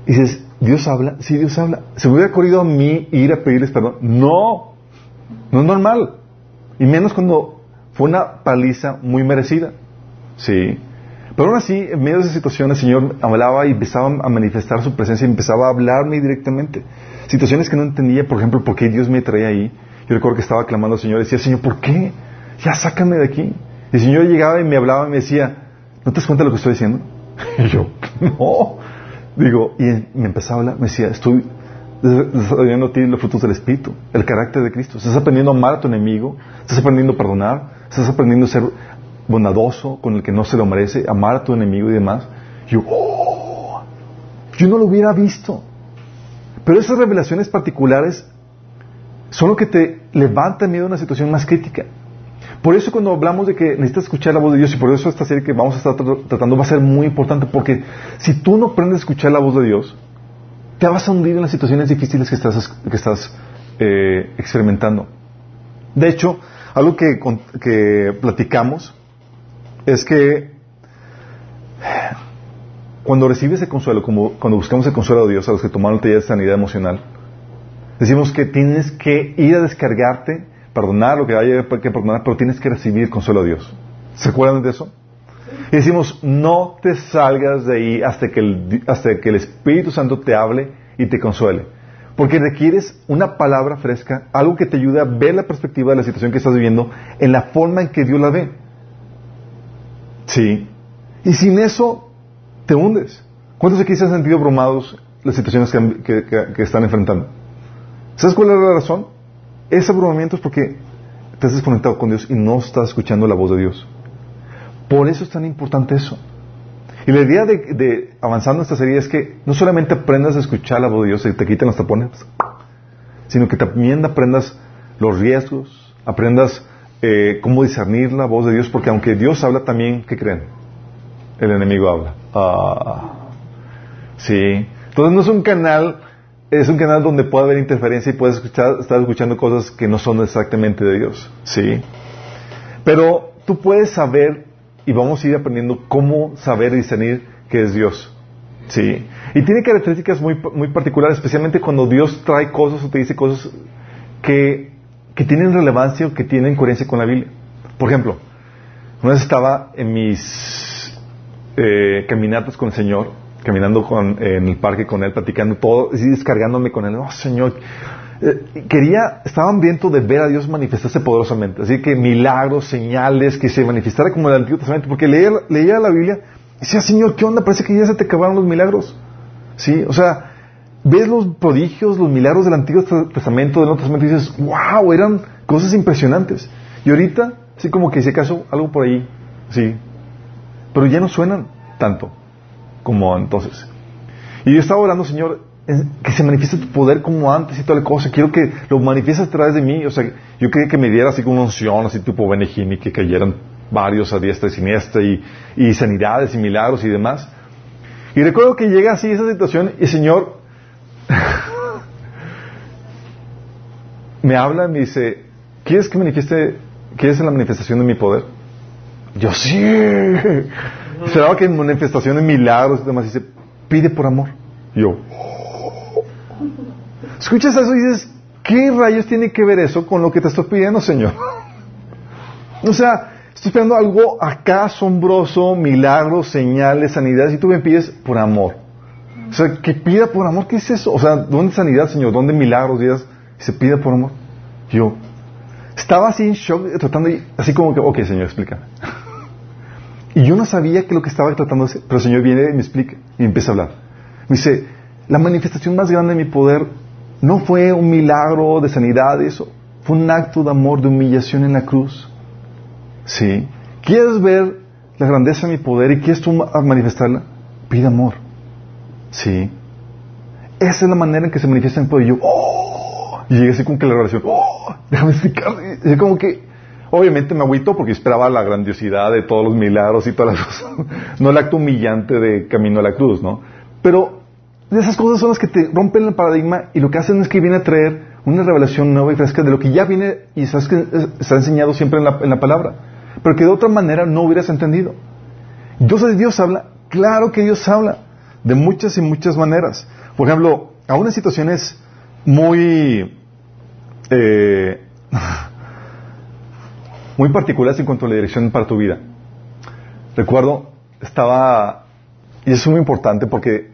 Y dices, ¿Dios habla? Sí, Dios habla. ¿Se me hubiera ocurrido a mí ir a pedirles perdón? No, no es normal. Y menos cuando fue una paliza muy merecida. Sí. Pero aún así, en medio de esa situación, el Señor hablaba y empezaba a manifestar su presencia y empezaba a hablarme directamente. Situaciones que no entendía, por ejemplo, por qué Dios me traía ahí. Yo recuerdo que estaba clamando al Señor y decía, Señor, ¿por qué? Ya sácame de aquí. Y el Señor llegaba y me hablaba y me decía, ¿no te das cuenta de lo que estoy diciendo? [LAUGHS] Y yo, no. Digo, y me empezaba a hablar, me decía, estoy desarrollando a ti los frutos del Espíritu, el carácter de Cristo. Estás aprendiendo a amar a tu enemigo, estás aprendiendo a perdonar, Estás aprendiendo a ser bondadoso con el que no se lo merece, amar a tu enemigo y demás. Yo, oh, yo no lo hubiera visto. Pero esas revelaciones particulares son lo que te levantan miedo a una situación más crítica. Por eso cuando hablamos de que necesitas escuchar la voz de Dios y por eso esta serie que vamos a estar tratando va a ser muy importante porque si tú no aprendes a escuchar la voz de Dios, te vas a hundir en las situaciones difíciles que estás, que estás eh, experimentando. De hecho, algo que, que platicamos es que cuando recibes el consuelo, como cuando buscamos el consuelo de Dios a los que tomaron taller de sanidad emocional, decimos que tienes que ir a descargarte, perdonar lo que haya que perdonar, pero tienes que recibir el consuelo de Dios. ¿Se acuerdan de eso? Y decimos, no te salgas de ahí hasta que el, hasta que el Espíritu Santo te hable y te consuele. Porque requieres una palabra fresca, algo que te ayude a ver la perspectiva de la situación que estás viviendo en la forma en que Dios la ve. Sí. Y sin eso, te hundes. ¿Cuántos aquí se han sentido abrumados las situaciones que, están enfrentando? ¿Sabes cuál es la razón? Ese abrumamiento es porque te has desconectado con Dios y no estás escuchando la voz de Dios. Por eso es tan importante eso. Y la idea de, avanzando en esta serie es que no solamente aprendas a escuchar la voz de Dios y te quiten los tapones, sino que también aprendas los riesgos, aprendas eh, cómo discernir la voz de Dios, porque aunque Dios habla también, ¿qué creen? el enemigo habla. Ah, sí. Entonces no es un canal, es un canal donde puede haber interferencia y puedes escuchar, estar escuchando cosas que no son exactamente de Dios. Sí. Pero tú puedes saber y vamos a ir aprendiendo cómo saber discernir que es Dios. Sí. Y tiene características muy, muy particulares, especialmente cuando Dios trae cosas o te dice cosas que, que tienen relevancia o que tienen coherencia con la Biblia. Por ejemplo, una vez estaba en mis eh, caminatas con el Señor, caminando con, en el parque con Él, platicando todo, y descargándome con Él. Oh, Señor, eh, quería, estaba hambriento de ver a Dios manifestarse poderosamente. Así que milagros, señales, que se manifestara como el Antiguo Testamento. Porque leía, leía la Biblia y decía, Señor, ¿qué onda? Parece que ya se te acabaron los milagros. ¿Sí? O sea, ves los prodigios, los milagros del Antiguo Testamento, del Nuevo Testamento y dices, wow, eran cosas impresionantes. Y ahorita, así como que si acaso algo por ahí, sí, pero ya no suenan tanto como entonces. Y yo estaba orando, Señor, que se manifieste tu poder como antes y toda la cosa. Quiero que lo manifiestes a través de mí. O sea, yo quería que me diera así como una unción, así tipo Benejini, que cayeran varios a diestra y siniestra y, y sanidades y milagros y demás. Y recuerdo que llega así esa situación y Señor [LAUGHS] me habla y me dice, ¿quieres que manifieste, quieres la manifestación de mi poder? Yo sí. [LAUGHS] Será que en manifestaciones, milagros y demás dice, pide por amor. yo, [LAUGHS] escuchas eso y dices, ¿qué rayos tiene que ver eso con lo que te estoy pidiendo, Señor? o sea, estoy esperando algo acá asombroso, milagros, señales, sanidades, y tú me pides por amor. O sea, que pida por amor, ¿qué es eso? O sea, ¿dónde sanidad, Señor? ¿Dónde milagros? Y se pide por amor. Yo estaba así en shock, tratando, así como que, ok, Señor, explícame. Y yo no sabía que lo que estaba tratando de hacer, pero el Señor viene y me explica y empieza a hablar. Me dice, la manifestación más grande de mi poder no fue un milagro de sanidad, eso, fue un acto de amor, de humillación en la cruz. ¿Sí? ¿Quieres ver la grandeza de mi poder y quieres tú manifestarla? Pide amor. ¿Sí? Esa es la manera en que se manifiesta mi poder. Y yo, ¡oh! Y llegué así como que la oración, ¡oh! Déjame explicar. Y como que Obviamente me agüito porque esperaba la grandiosidad de todos los milagros y todas las cosas. [LAUGHS] No el acto humillante de camino a la cruz, ¿no? Pero esas cosas son las que te rompen el paradigma y lo que hacen es que viene a traer una revelación nueva y fresca de lo que ya viene y sabes que está enseñado siempre en la, en la palabra. Pero que de otra manera no hubieras entendido. Entonces Dios habla, claro que Dios habla, de muchas y muchas maneras. Por ejemplo, aún en situaciones muy... Eh, [LAUGHS] muy particulares en cuanto a la dirección para tu vida. Recuerdo, estaba, y eso es muy importante porque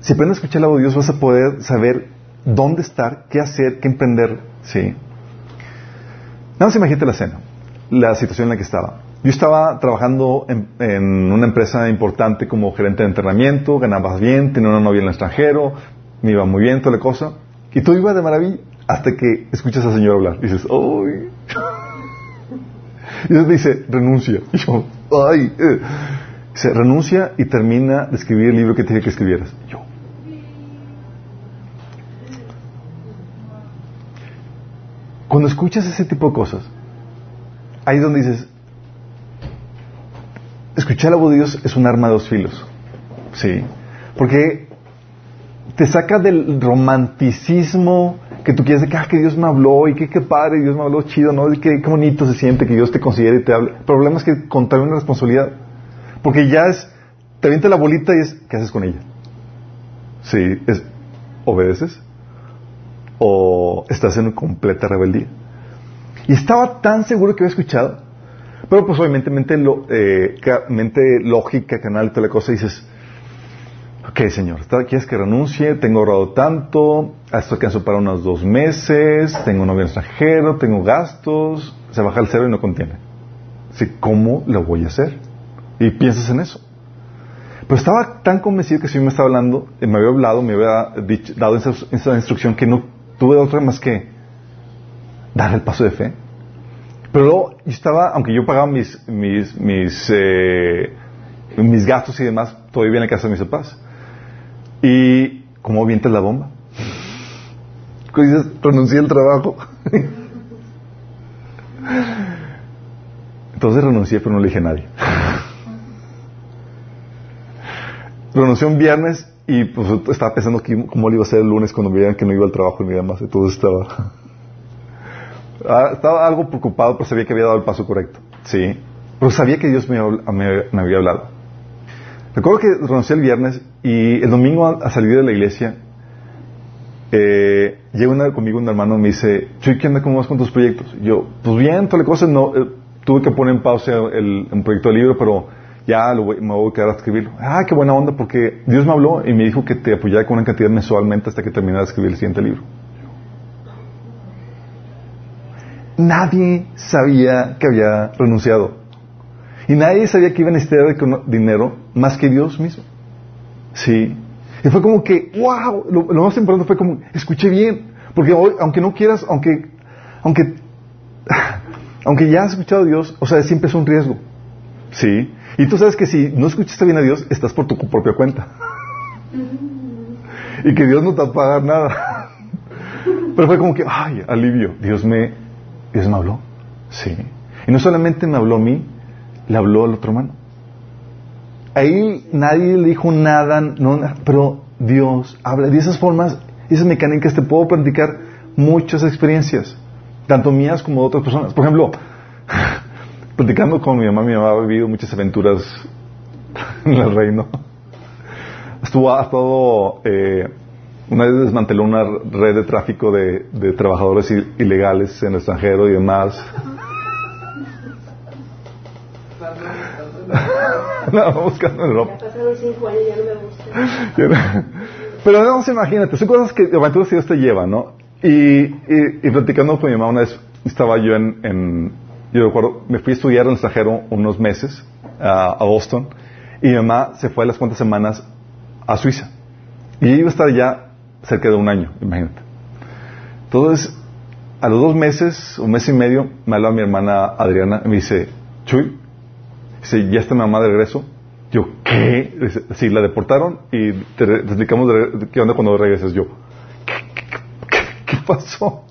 si aprendes a escuchar la voz de Dios vas a poder saber dónde estar, qué hacer, qué emprender, ¿sí? Nada más imagínate la escena, la situación en la que estaba. Yo estaba trabajando en, una empresa importante como gerente de entrenamiento, ganabas bien, tenía una novia en el extranjero, me iba muy bien, toda la cosa, y todo iba de maravilla hasta que escuchas al Señor hablar. Y dices, ¡Uy! [LAUGHS] Y entonces dice, renuncia. Y yo, ay. eh. Dice, renuncia y termina de escribir el libro que te que escribieras. Yo. Cuando escuchas ese tipo de cosas, ahí es donde dices, escuchar la voz de Dios es un arma de dos filos. Sí. Porque te saca del romanticismo que tú quieres de que, ah, que Dios me habló y que qué padre, Dios me habló chido, ¿no? Y que qué bonito se siente que Dios te considere y te hable. El problema es que contrae una responsabilidad. Porque ya es, te avienta la bolita y es, ¿qué haces con ella? Sí, es, ¿obedeces? ¿O estás en completa rebeldía? Y estaba tan seguro que había escuchado, pero pues obviamente mente, lo- eh, mente lógica, canal, toda la cosa, dices, ok Señor, ¿está- ¿quieres que renuncie? Tengo ahorrado tanto, esto alcanzo para unos dos meses, tengo un novio extranjero, tengo gastos, se baja el cero y no contiene. Así, ¿cómo lo voy a hacer? Y piensas en eso. Pero estaba tan convencido que si me estaba hablando, eh, me había hablado, me había dicho- dado esa, esa instrucción que no tuve otra más que dar el paso de fe. Pero luego yo estaba, aunque yo pagaba mis, mis, mis, eh, mis gastos y demás, todavía en la casa de mis papás. Y, ¿cómo avientas la bomba? ¿Cómo dices, renuncié al trabajo? [LAUGHS] Entonces renuncié, pero no le dije a nadie. [LAUGHS] renuncié un viernes y pues estaba pensando que, cómo lo iba a hacer el lunes cuando me vieran que no iba al trabajo y me más. Entonces estaba... Ah, estaba algo preocupado, pero sabía que había dado el paso correcto. Sí. Pero sabía que Dios me, me- me había hablado. Recuerdo que renuncié el viernes y el domingo a, salir de la iglesia, eh, llega una, conmigo un hermano y me dice, Chuy, ¿qué onda? ¿Cómo vas con tus proyectos? Y yo, pues bien, toda la cosa, no, eh, tuve que poner en pausa el, un proyecto de libro, pero ya lo voy- me voy a quedar a escribirlo. Ah, qué buena onda, porque Dios me habló y me dijo que te apoyara con una cantidad mensualmente hasta que terminara de escribir el siguiente libro. Nadie sabía que había renunciado. Y nadie sabía que iba a necesitar de dinero más que Dios mismo. Sí. Y fue como que, wow, lo, lo más importante fue como, escuché bien. Porque hoy, aunque no quieras, aunque, aunque, [SIGHS] aunque ya has escuchado a Dios, o sea, siempre es un riesgo. Sí. Y tú sabes que si no escuchaste bien a Dios, estás por tu propia cuenta. [LAUGHS] y que Dios no te va a pagar nada. [LAUGHS] Pero fue como que, ay, alivio. Dios me, Dios me habló. Sí. Y no solamente me habló a mí, le habló al otro hermano. Ahí nadie le dijo nada, no, pero Dios habla. De esas formas, esas mecánicas te puedo platicar muchas experiencias, tanto mías como de otras personas. Por ejemplo, [LAUGHS] platicando con mi mamá, mi mamá ha vivido muchas aventuras [LAUGHS] en el reino. Estuvo, ha una vez desmanteló una red de tráfico de, de trabajadores i- ilegales en el extranjero y demás. [LAUGHS] no, buscando en Europa. Pero no, imagínate, son cosas que aventuras que Dios te lleva, ¿no? Y, y, y platicando con mi mamá una vez, estaba yo en, en- yo recuerdo, me fui a estudiar en el extranjero unos meses a, a Boston y mi mamá se fue a las cuantas semanas a Suiza. Y ella iba a estar ya cerca de un año, imagínate. Entonces, a los dos meses, un mes y medio, me habla mi hermana Adriana y me dice, Chuy, dice, ya está mi mamá de regreso. Yo, ¿qué? Dice, sí, la deportaron y te, te explicamos de qué onda cuando regresas. Yo, ¿qué, qué, pasó?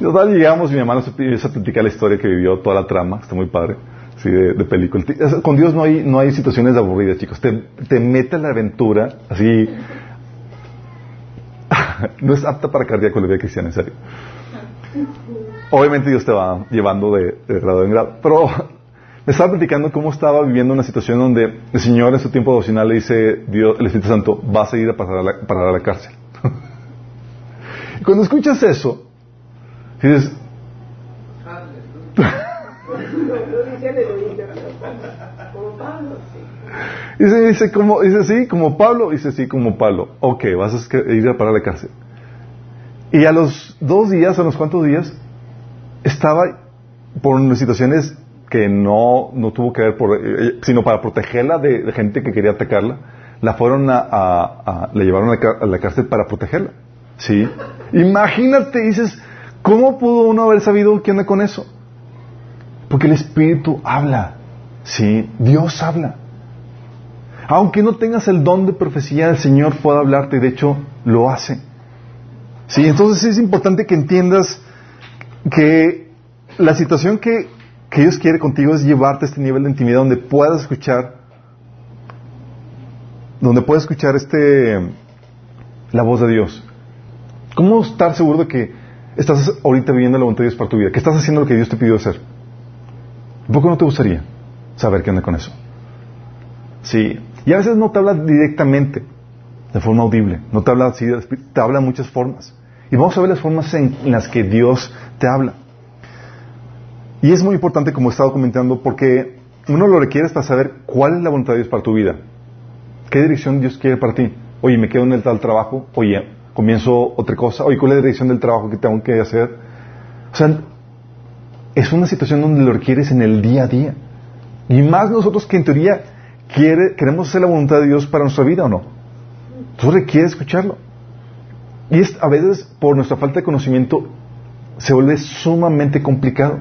Y llegamos, mi mamá nos empieza a platicar la historia que vivió, toda la trama, está muy padre, sí, de, película. Con Dios no hay, no hay situaciones aburridas, chicos. Te, te mete a la aventura, así. No es apta para cardíaco la vida cristiana, en serio. Obviamente Dios te va llevando de, grado en grado. Pero me estaba platicando cómo estaba viviendo una situación donde el Señor en su tiempo devocional le dice, Dios, el Espíritu Santo, vas a ir a parar a la, parar a la cárcel. [LAUGHS] y cuando escuchas eso, dices, No dice aleluya, pero como Pablo, sí. dice, dice, como, dice, sí, como Pablo, dice, sí, como Pablo. Ok, vas a ir a parar a la cárcel. Y a los dos días, a los cuantos días, estaba por situaciones que no, no tuvo que ver por, eh, sino para protegerla de, gente que quería atacarla, la fueron a, a- a- la llevaron a la cárcel para protegerla. ¿Sí? Imagínate, dices, ¿cómo pudo uno haber sabido qué onda con eso? Porque el Espíritu habla. Sí, Dios habla. Aunque no tengas el don de profecía, el Señor puede hablarte, de hecho lo hace. Sí, entonces es importante que entiendas que la situación que, que Dios quiere contigo es llevarte a este nivel de intimidad donde puedas escuchar, donde puedas escuchar este, la voz de Dios. ¿Cómo estar seguro de que estás ahorita viviendo la voluntad de Dios para tu vida? Que estás haciendo lo que Dios te pidió hacer. ¿Por qué no te gustaría saber qué onda con eso? Sí. Y a veces no te habla directamente, de forma audible. No te habla así, te habla en muchas formas. Y vamos a ver las formas en las que Dios te habla. Y es muy importante, como he estado comentando, porque uno lo requiere para saber cuál es la voluntad de Dios para tu vida. ¿Qué dirección Dios quiere para ti? Oye, me quedo en el tal trabajo. Oye, comienzo otra cosa. Oye, ¿cuál es la dirección del trabajo que tengo que hacer? O sea, es una situación donde lo requieres en el día a día. Y más nosotros que en teoría queremos hacer la voluntad de Dios para nuestra vida o no. Tú requieres escucharlo. Y es, a veces, por nuestra falta de conocimiento, se vuelve sumamente complicado.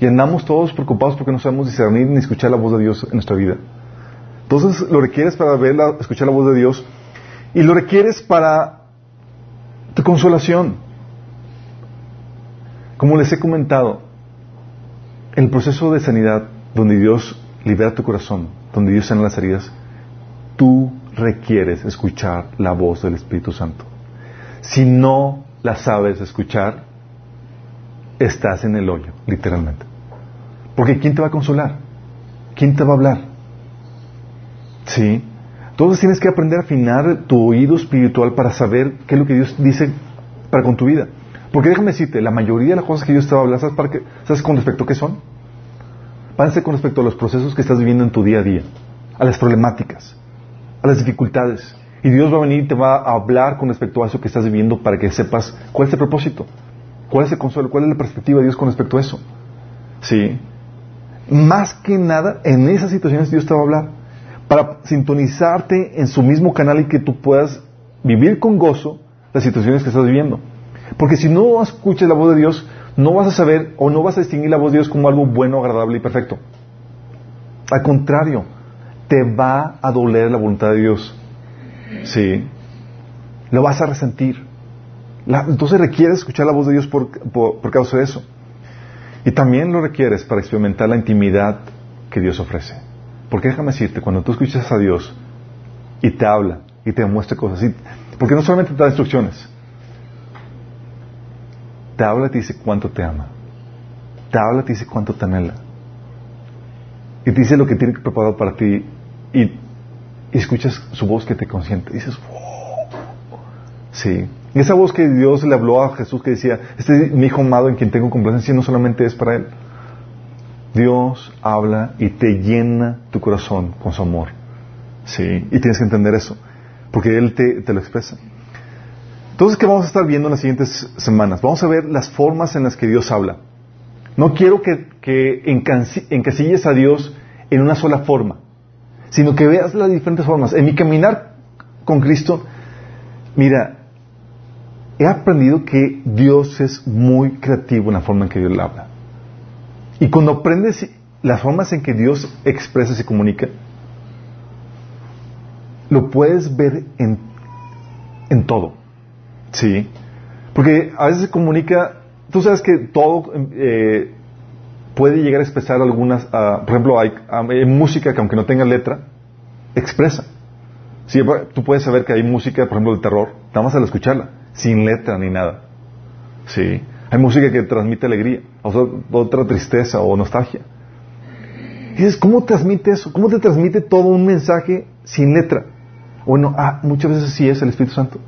Y andamos todos preocupados porque no sabemos discernir ni escuchar la voz de Dios en nuestra vida. Entonces lo requieres para ver escuchar la voz de Dios y lo requieres para tu consolación. Como les he comentado, el proceso de sanidad donde Dios libera tu corazón, donde Dios sana las heridas, tú requieres escuchar la voz del Espíritu Santo. Si no la sabes escuchar, estás en el hoyo, literalmente. Porque ¿quién te va a consolar? ¿Quién te va a hablar? ¿Sí? Entonces tienes que aprender a afinar tu oído espiritual para saber qué es lo que Dios dice para con tu vida. Porque déjame decirte, la mayoría de las cosas que Dios te va a hablar, ¿sabes, para? ¿sabes con respecto a qué son? Van a ser con respecto a los procesos que estás viviendo en tu día a día, a las problemáticas, a las dificultades. Y Dios va a venir y te va a hablar con respecto a eso que estás viviendo para que sepas cuál es el propósito, cuál es el consuelo, cuál es la perspectiva de Dios con respecto a eso. ¿Sí? Más que nada, en esas situaciones Dios te va a hablar para sintonizarte en su mismo canal y que tú puedas vivir con gozo las situaciones que estás viviendo. Porque si no escuchas la voz de Dios, no vas a saber o no vas a distinguir la voz de Dios como algo bueno, agradable y perfecto. Al contrario, te va a doler la voluntad de Dios. Sí. Lo vas a resentir. entonces requieres escuchar la voz de Dios por, por causa de eso. Y también lo requieres para experimentar la intimidad que Dios ofrece. Porque déjame decirte, cuando tú escuchas a Dios y te habla y te muestra cosas, y, porque no solamente te da instrucciones, te habla y te dice cuánto te ama, te habla y te dice cuánto te anhela, y te dice lo que tiene preparado para ti, y, escuchas su voz que te consiente, y dices, wow. sí. Y esa voz que Dios le habló a Jesús que decía, este es mi hijo amado en quien tengo complacencia, no solamente es para él. Dios habla y te llena tu corazón con su amor. Sí, y tienes que entender eso, porque Él te, te, lo expresa. Entonces, ¿qué vamos a estar viendo en las siguientes semanas? Vamos a ver las formas en las que Dios habla. No quiero que, encasilles a Dios en una sola forma, sino que veas las diferentes formas. En mi caminar con Cristo, mira, he aprendido que Dios es muy creativo en la forma en que Dios habla. Y cuando aprendes las formas en que Dios expresa y se comunica, lo puedes ver en todo. ¿Sí? Porque a veces se comunica, tú sabes que todo eh, puede llegar a expresar algunas, uh, por ejemplo, hay, hay, música que aunque no tenga letra, expresa. Sí, tú puedes saber que hay música, por ejemplo, de terror, nada más al escucharla, sin letra ni nada. Sí. Hay música que transmite alegría, otra tristeza o nostalgia. Y dices, ¿cómo transmite eso? ¿Cómo te transmite todo un mensaje sin letra? Bueno, ah, muchas veces sí es el Espíritu Santo.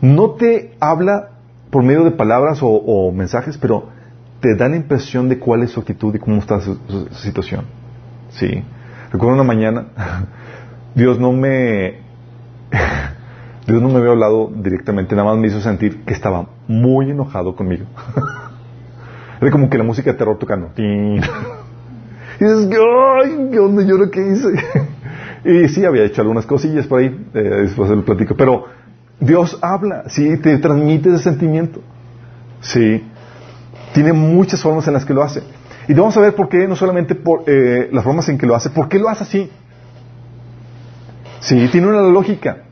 No te habla por medio de palabras o, mensajes, pero te da la impresión de cuál es su actitud y cómo está su, situación. Sí. Recuerdo una mañana, [LAUGHS] Dios no me [LAUGHS] Dios no me había hablado directamente, nada más me hizo sentir que estaba muy enojado conmigo. [LAUGHS] Era como que la música de terror tocando. y dices, ¡ay! ¿Qué onda? ¿Yo lo que hice? y sí, había hecho algunas cosillas por ahí, eh, después lo platico. Pero Dios habla, sí, te transmite ese sentimiento. Sí. Tiene muchas formas en las que lo hace. Y vamos a ver por qué, no solamente por eh, las formas en que lo hace, por qué lo hace así. Sí, tiene una lógica.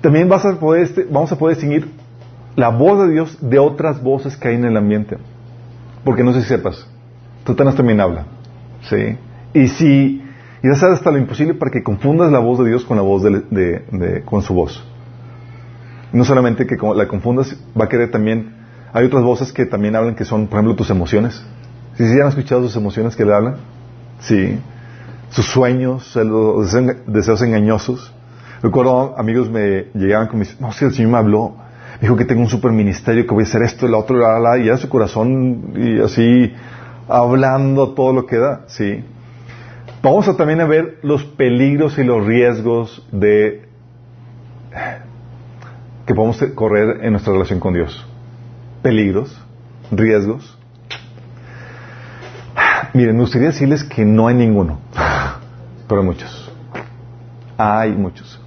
También vas a poder, este, vamos a poder distinguir la voz de Dios de otras voces que hay en el ambiente. Porque no sé si sepas, Satanás también habla. ¿sí? Y si y hacer hasta lo imposible para que confundas la voz de Dios con la voz de, de, con su voz. No solamente que la confundas, va a querer también. Hay otras voces que también hablan que son, por ejemplo, tus emociones. ¿Sí, sí han escuchado sus emociones que le hablan? Sí. Sus sueños, deseos engañosos. Recuerdo amigos me llegaban con mis, no sé, el Señor me habló, dijo que tengo un super ministerio, que voy a hacer esto, lo otro, la, la, y era su corazón y así hablando todo lo que da, sí. Vamos a también a ver los peligros y los riesgos de que podemos correr en nuestra relación con Dios. Peligros, riesgos. Miren, me gustaría decirles que no hay ninguno, pero hay muchos. Hay muchos.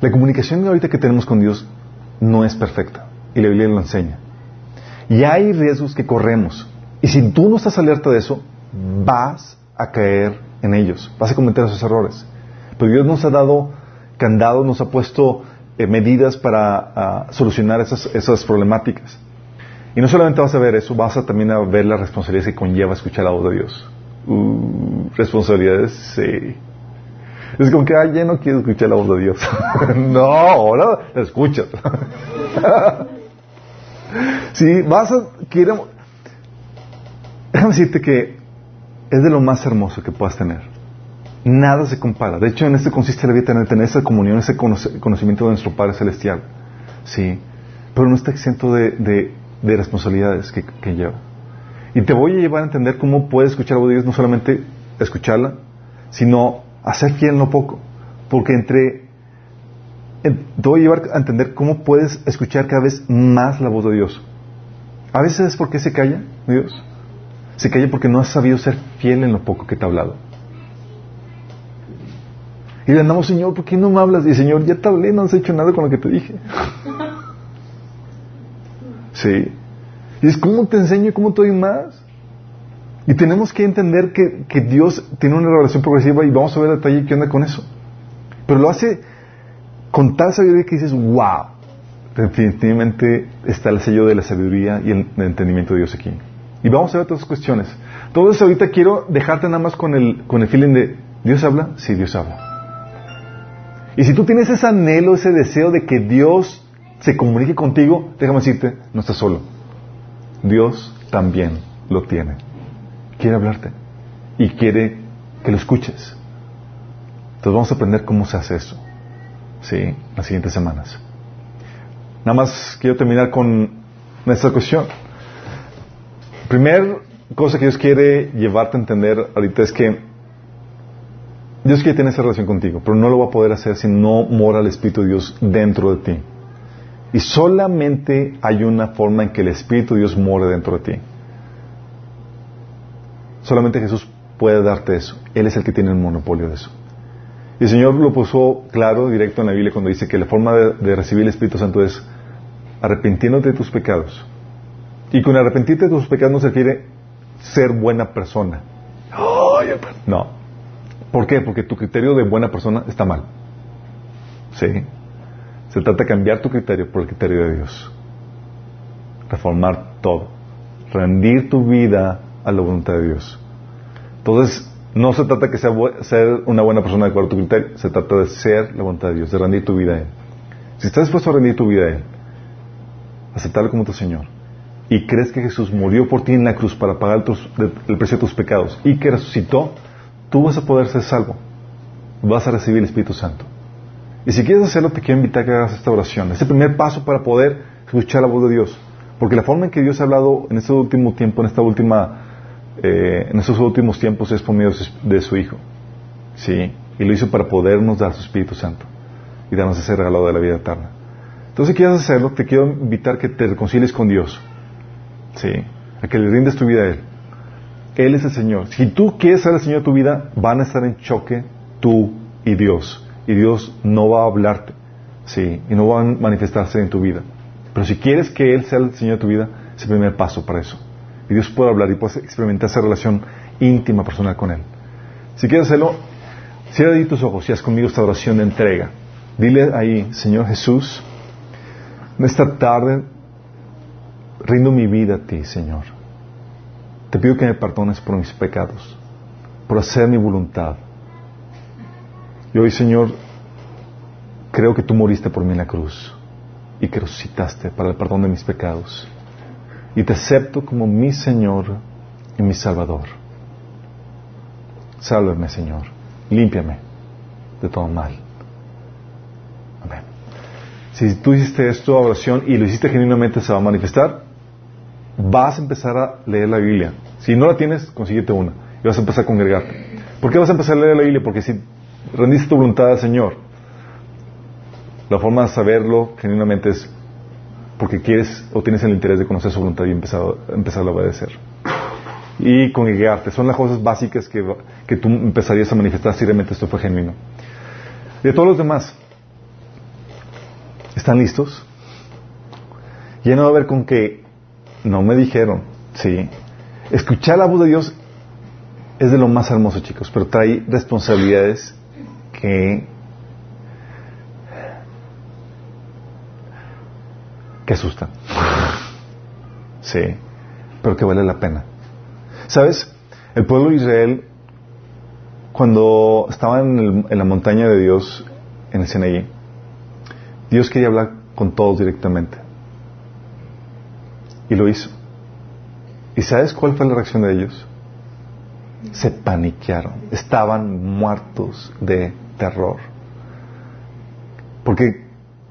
La comunicación ahorita que tenemos con Dios no es perfecta y la Biblia lo enseña. Y hay riesgos que corremos. Y si tú no estás alerta de eso, vas a caer en ellos, vas a cometer esos errores. Pero Dios nos ha dado candado, nos ha puesto eh, medidas para ah, solucionar esas, esas problemáticas. Y no solamente vas a ver eso, vas a también a ver la responsabilidad que conlleva escuchar la voz de Dios. Uh, responsabilidades, sí. Es como que, ay, ya no quiero escuchar la voz de Dios. [LAUGHS] no, ahora la escuchas. [LAUGHS] sí, vas a, quiero, déjame decirte que es de lo más hermoso que puedas tener. Nada se compara. De hecho, en esto consiste la vida, tener, tener esa comunión, ese conocimiento de nuestro Padre Celestial. Sí. Pero no está exento de, responsabilidades que, lleva. Y te voy a llevar a entender cómo puedes escuchar la voz de Dios, no solamente escucharla, sino hacer fiel en lo poco. Porque entre. te voy a llevar a entender cómo puedes escuchar cada vez más la voz de Dios. A veces es porque se calla Dios se calla porque no has sabido ser fiel en lo poco que te ha hablado. Y le andamos, Señor, ¿por qué no me hablas? Y Señor, ya te hablé, no has hecho nada con lo que te dije. [LAUGHS] Sí. Y es, ¿cómo te enseño? ¿Cómo te doy más? Y tenemos que entender que, que, Dios tiene una revelación progresiva y vamos a ver detalle qué onda con eso. Pero lo hace con tal sabiduría que dices, wow, definitivamente está el sello de la sabiduría y el entendimiento de Dios aquí. Y vamos a ver otras cuestiones. Todo eso ahorita quiero dejarte nada más con el, con el feeling de, ¿Dios habla? Sí, Dios habla. Y si tú tienes ese anhelo, ese deseo de que Dios se comunique contigo, déjame decirte, no estás solo. Dios también lo tiene. Quiere hablarte y quiere que lo escuches. Entonces vamos a aprender cómo se hace eso. ¿Sí? Las siguientes semanas. Nada más quiero terminar con esta cuestión. Primer cosa que Dios quiere llevarte a entender ahorita es que Dios quiere tener esa relación contigo, pero no lo va a poder hacer si no mora el Espíritu de Dios dentro de ti. Y solamente hay una forma en que el Espíritu de Dios more dentro de ti. Solamente Jesús puede darte eso. Él es el que tiene el monopolio de eso. Y el Señor lo puso claro, directo en la Biblia, cuando dice que la forma de, de recibir el Espíritu Santo es arrepintiéndote de tus pecados y con arrepentirte de tus pecados no se refiere ser buena persona. No. ¿Por qué? Porque tu criterio de buena persona está mal. ¿Sí? Se trata de cambiar tu criterio por el criterio de Dios. Reformar todo. Rendir tu vida a la voluntad de Dios. Entonces, no se trata de que sea ser una buena persona de acuerdo a tu criterio. Se trata de ser la voluntad de Dios, de rendir tu vida a Él. Si estás dispuesto a rendir tu vida a Él, aceptarlo como tu Señor, y crees que Jesús murió por ti en la cruz para pagar el precio de tus pecados y que resucitó, tú vas a poder ser salvo. Vas a recibir el Espíritu Santo. Y si quieres hacerlo, te quiero invitar a que hagas esta oración. Es el primer paso para poder escuchar la voz de Dios. Porque la forma en que Dios ha hablado en este último tiempo, en esta última, eh, en estos últimos tiempos es por medio de su Hijo. Sí. Y lo hizo para podernos dar su Espíritu Santo y darnos ese regalo de la vida eterna. Entonces, si quieres hacerlo, te quiero invitar a que te reconcilies con Dios. ¿sí? A que le rindes tu vida a Él. Él es el Señor. Si tú quieres ser el Señor de tu vida, van a estar en choque tú y Dios. Y Dios no va a hablarte, ¿sí? Y no va a manifestarse en tu vida. Pero si quieres que Él sea el Señor de tu vida, es el primer paso para eso. y Dios pueda hablar y pueda experimentar esa relación íntima, personal con Él. Si quieres hacerlo, cierra ahí tus ojos y haz conmigo esta oración de entrega. Dile ahí, Señor Jesús, en esta tarde rindo mi vida a ti, Señor. Te pido que me perdones por mis pecados, por hacer mi voluntad. Y hoy, Señor, creo que tú moriste por mí en la cruz y que resucitaste para el perdón de mis pecados. Y te acepto como mi Señor y mi Salvador. Sálvame, Señor. Límpiame de todo mal. Amén. Si tú hiciste esto, oración, y lo hiciste genuinamente, se va a manifestar. Vas a empezar a leer la Biblia. Si no la tienes, consíguete una. Y vas a empezar a congregarte. ¿Por qué vas a empezar a leer la Biblia? Porque si rendiste tu voluntad al Señor, la forma de saberlo genuinamente es porque quieres o tienes el interés de conocer su voluntad y empezar, empezar a obedecer. Y congregarte. Son las cosas básicas que, que tú empezarías a manifestar si realmente esto fue genuino. De todos los demás, ¿están listos? Ya no va a ver con que no me dijeron, sí. Escuchar la voz de Dios es de lo más hermoso, chicos, pero trae responsabilidades que que asustan. Sí, pero que vale la pena. ¿Sabes? El pueblo de Israel, cuando estaba en, la montaña de Dios, en el Sinaí, Dios quería hablar con todos directamente. Y lo hizo. ¿Y sabes cuál fue la reacción de ellos? Se paniquearon. Estaban muertos de terror. Porque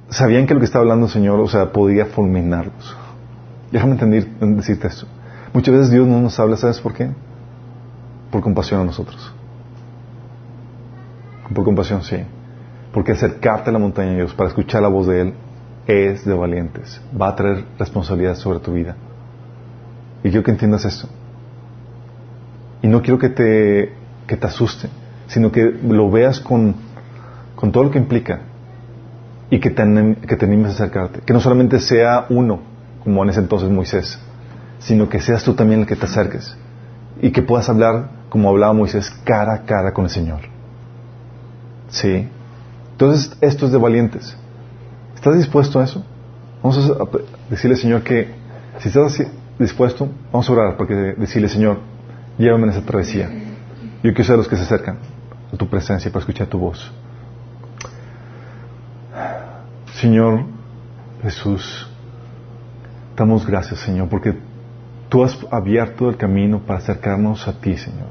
sabían que lo que estaba hablando el Señor, o sea, podía fulminarlos. Déjame entender, decirte esto. Muchas veces Dios no nos habla, ¿sabes por qué? Por compasión a nosotros. Por compasión, sí. Porque acercarte a la montaña de Dios para escuchar la voz de Él es de valientes. Va a traer responsabilidad sobre tu vida. Y quiero que entiendas esto. Y no quiero que te, que te asuste, sino que lo veas con, con todo lo que implica y que te, que te animes a acercarte. Que no solamente sea uno, como en ese entonces Moisés, sino que seas tú también el que te acerques y que puedas hablar como hablaba Moisés cara a cara con el Señor. ¿Sí? Entonces, esto es de valientes. ¿Estás dispuesto a eso? Vamos a decirle, Señor, que si estás dispuesto, vamos a orar porque decirle, Señor, llévame en esa travesía. Yo quiero ser los que se acercan a tu presencia para escuchar tu voz. Señor Jesús, damos gracias, Señor, porque tú has abierto el camino para acercarnos a ti, Señor.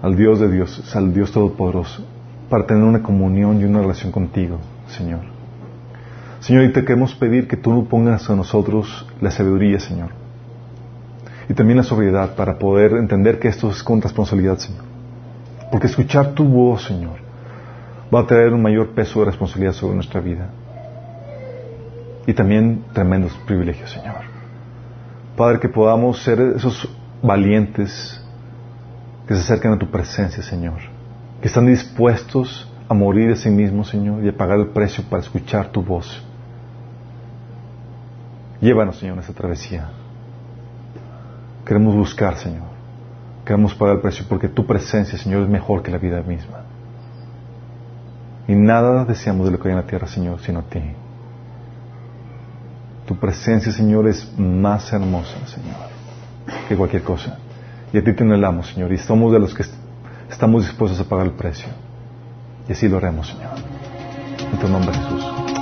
Al Dios de Dios, al Dios Todopoderoso, para tener una comunión y una relación contigo, Señor. Señor, y te queremos pedir que tú pongas a nosotros la sabiduría, Señor. Y también la sobriedad para poder entender que esto es con responsabilidad, Señor. Porque escuchar tu voz, Señor, va a traer un mayor peso de responsabilidad sobre nuestra vida. Y también tremendos privilegios, Señor. Padre, que podamos ser esos valientes que se acercan a tu presencia, Señor. Que están dispuestos a morir de sí mismos, Señor, y a pagar el precio para escuchar tu voz. Llévanos, Señor, en esta travesía. Queremos buscar, Señor. Queremos pagar el precio porque tu presencia, Señor, es mejor que la vida misma. Y nada deseamos de lo que hay en la tierra, Señor, sino a ti. Tu presencia, Señor, es más hermosa, Señor, que cualquier cosa. Y a ti te anhelamos, Señor, y somos de los que estamos dispuestos a pagar el precio. Y así lo haremos, Señor. En tu nombre, Jesús.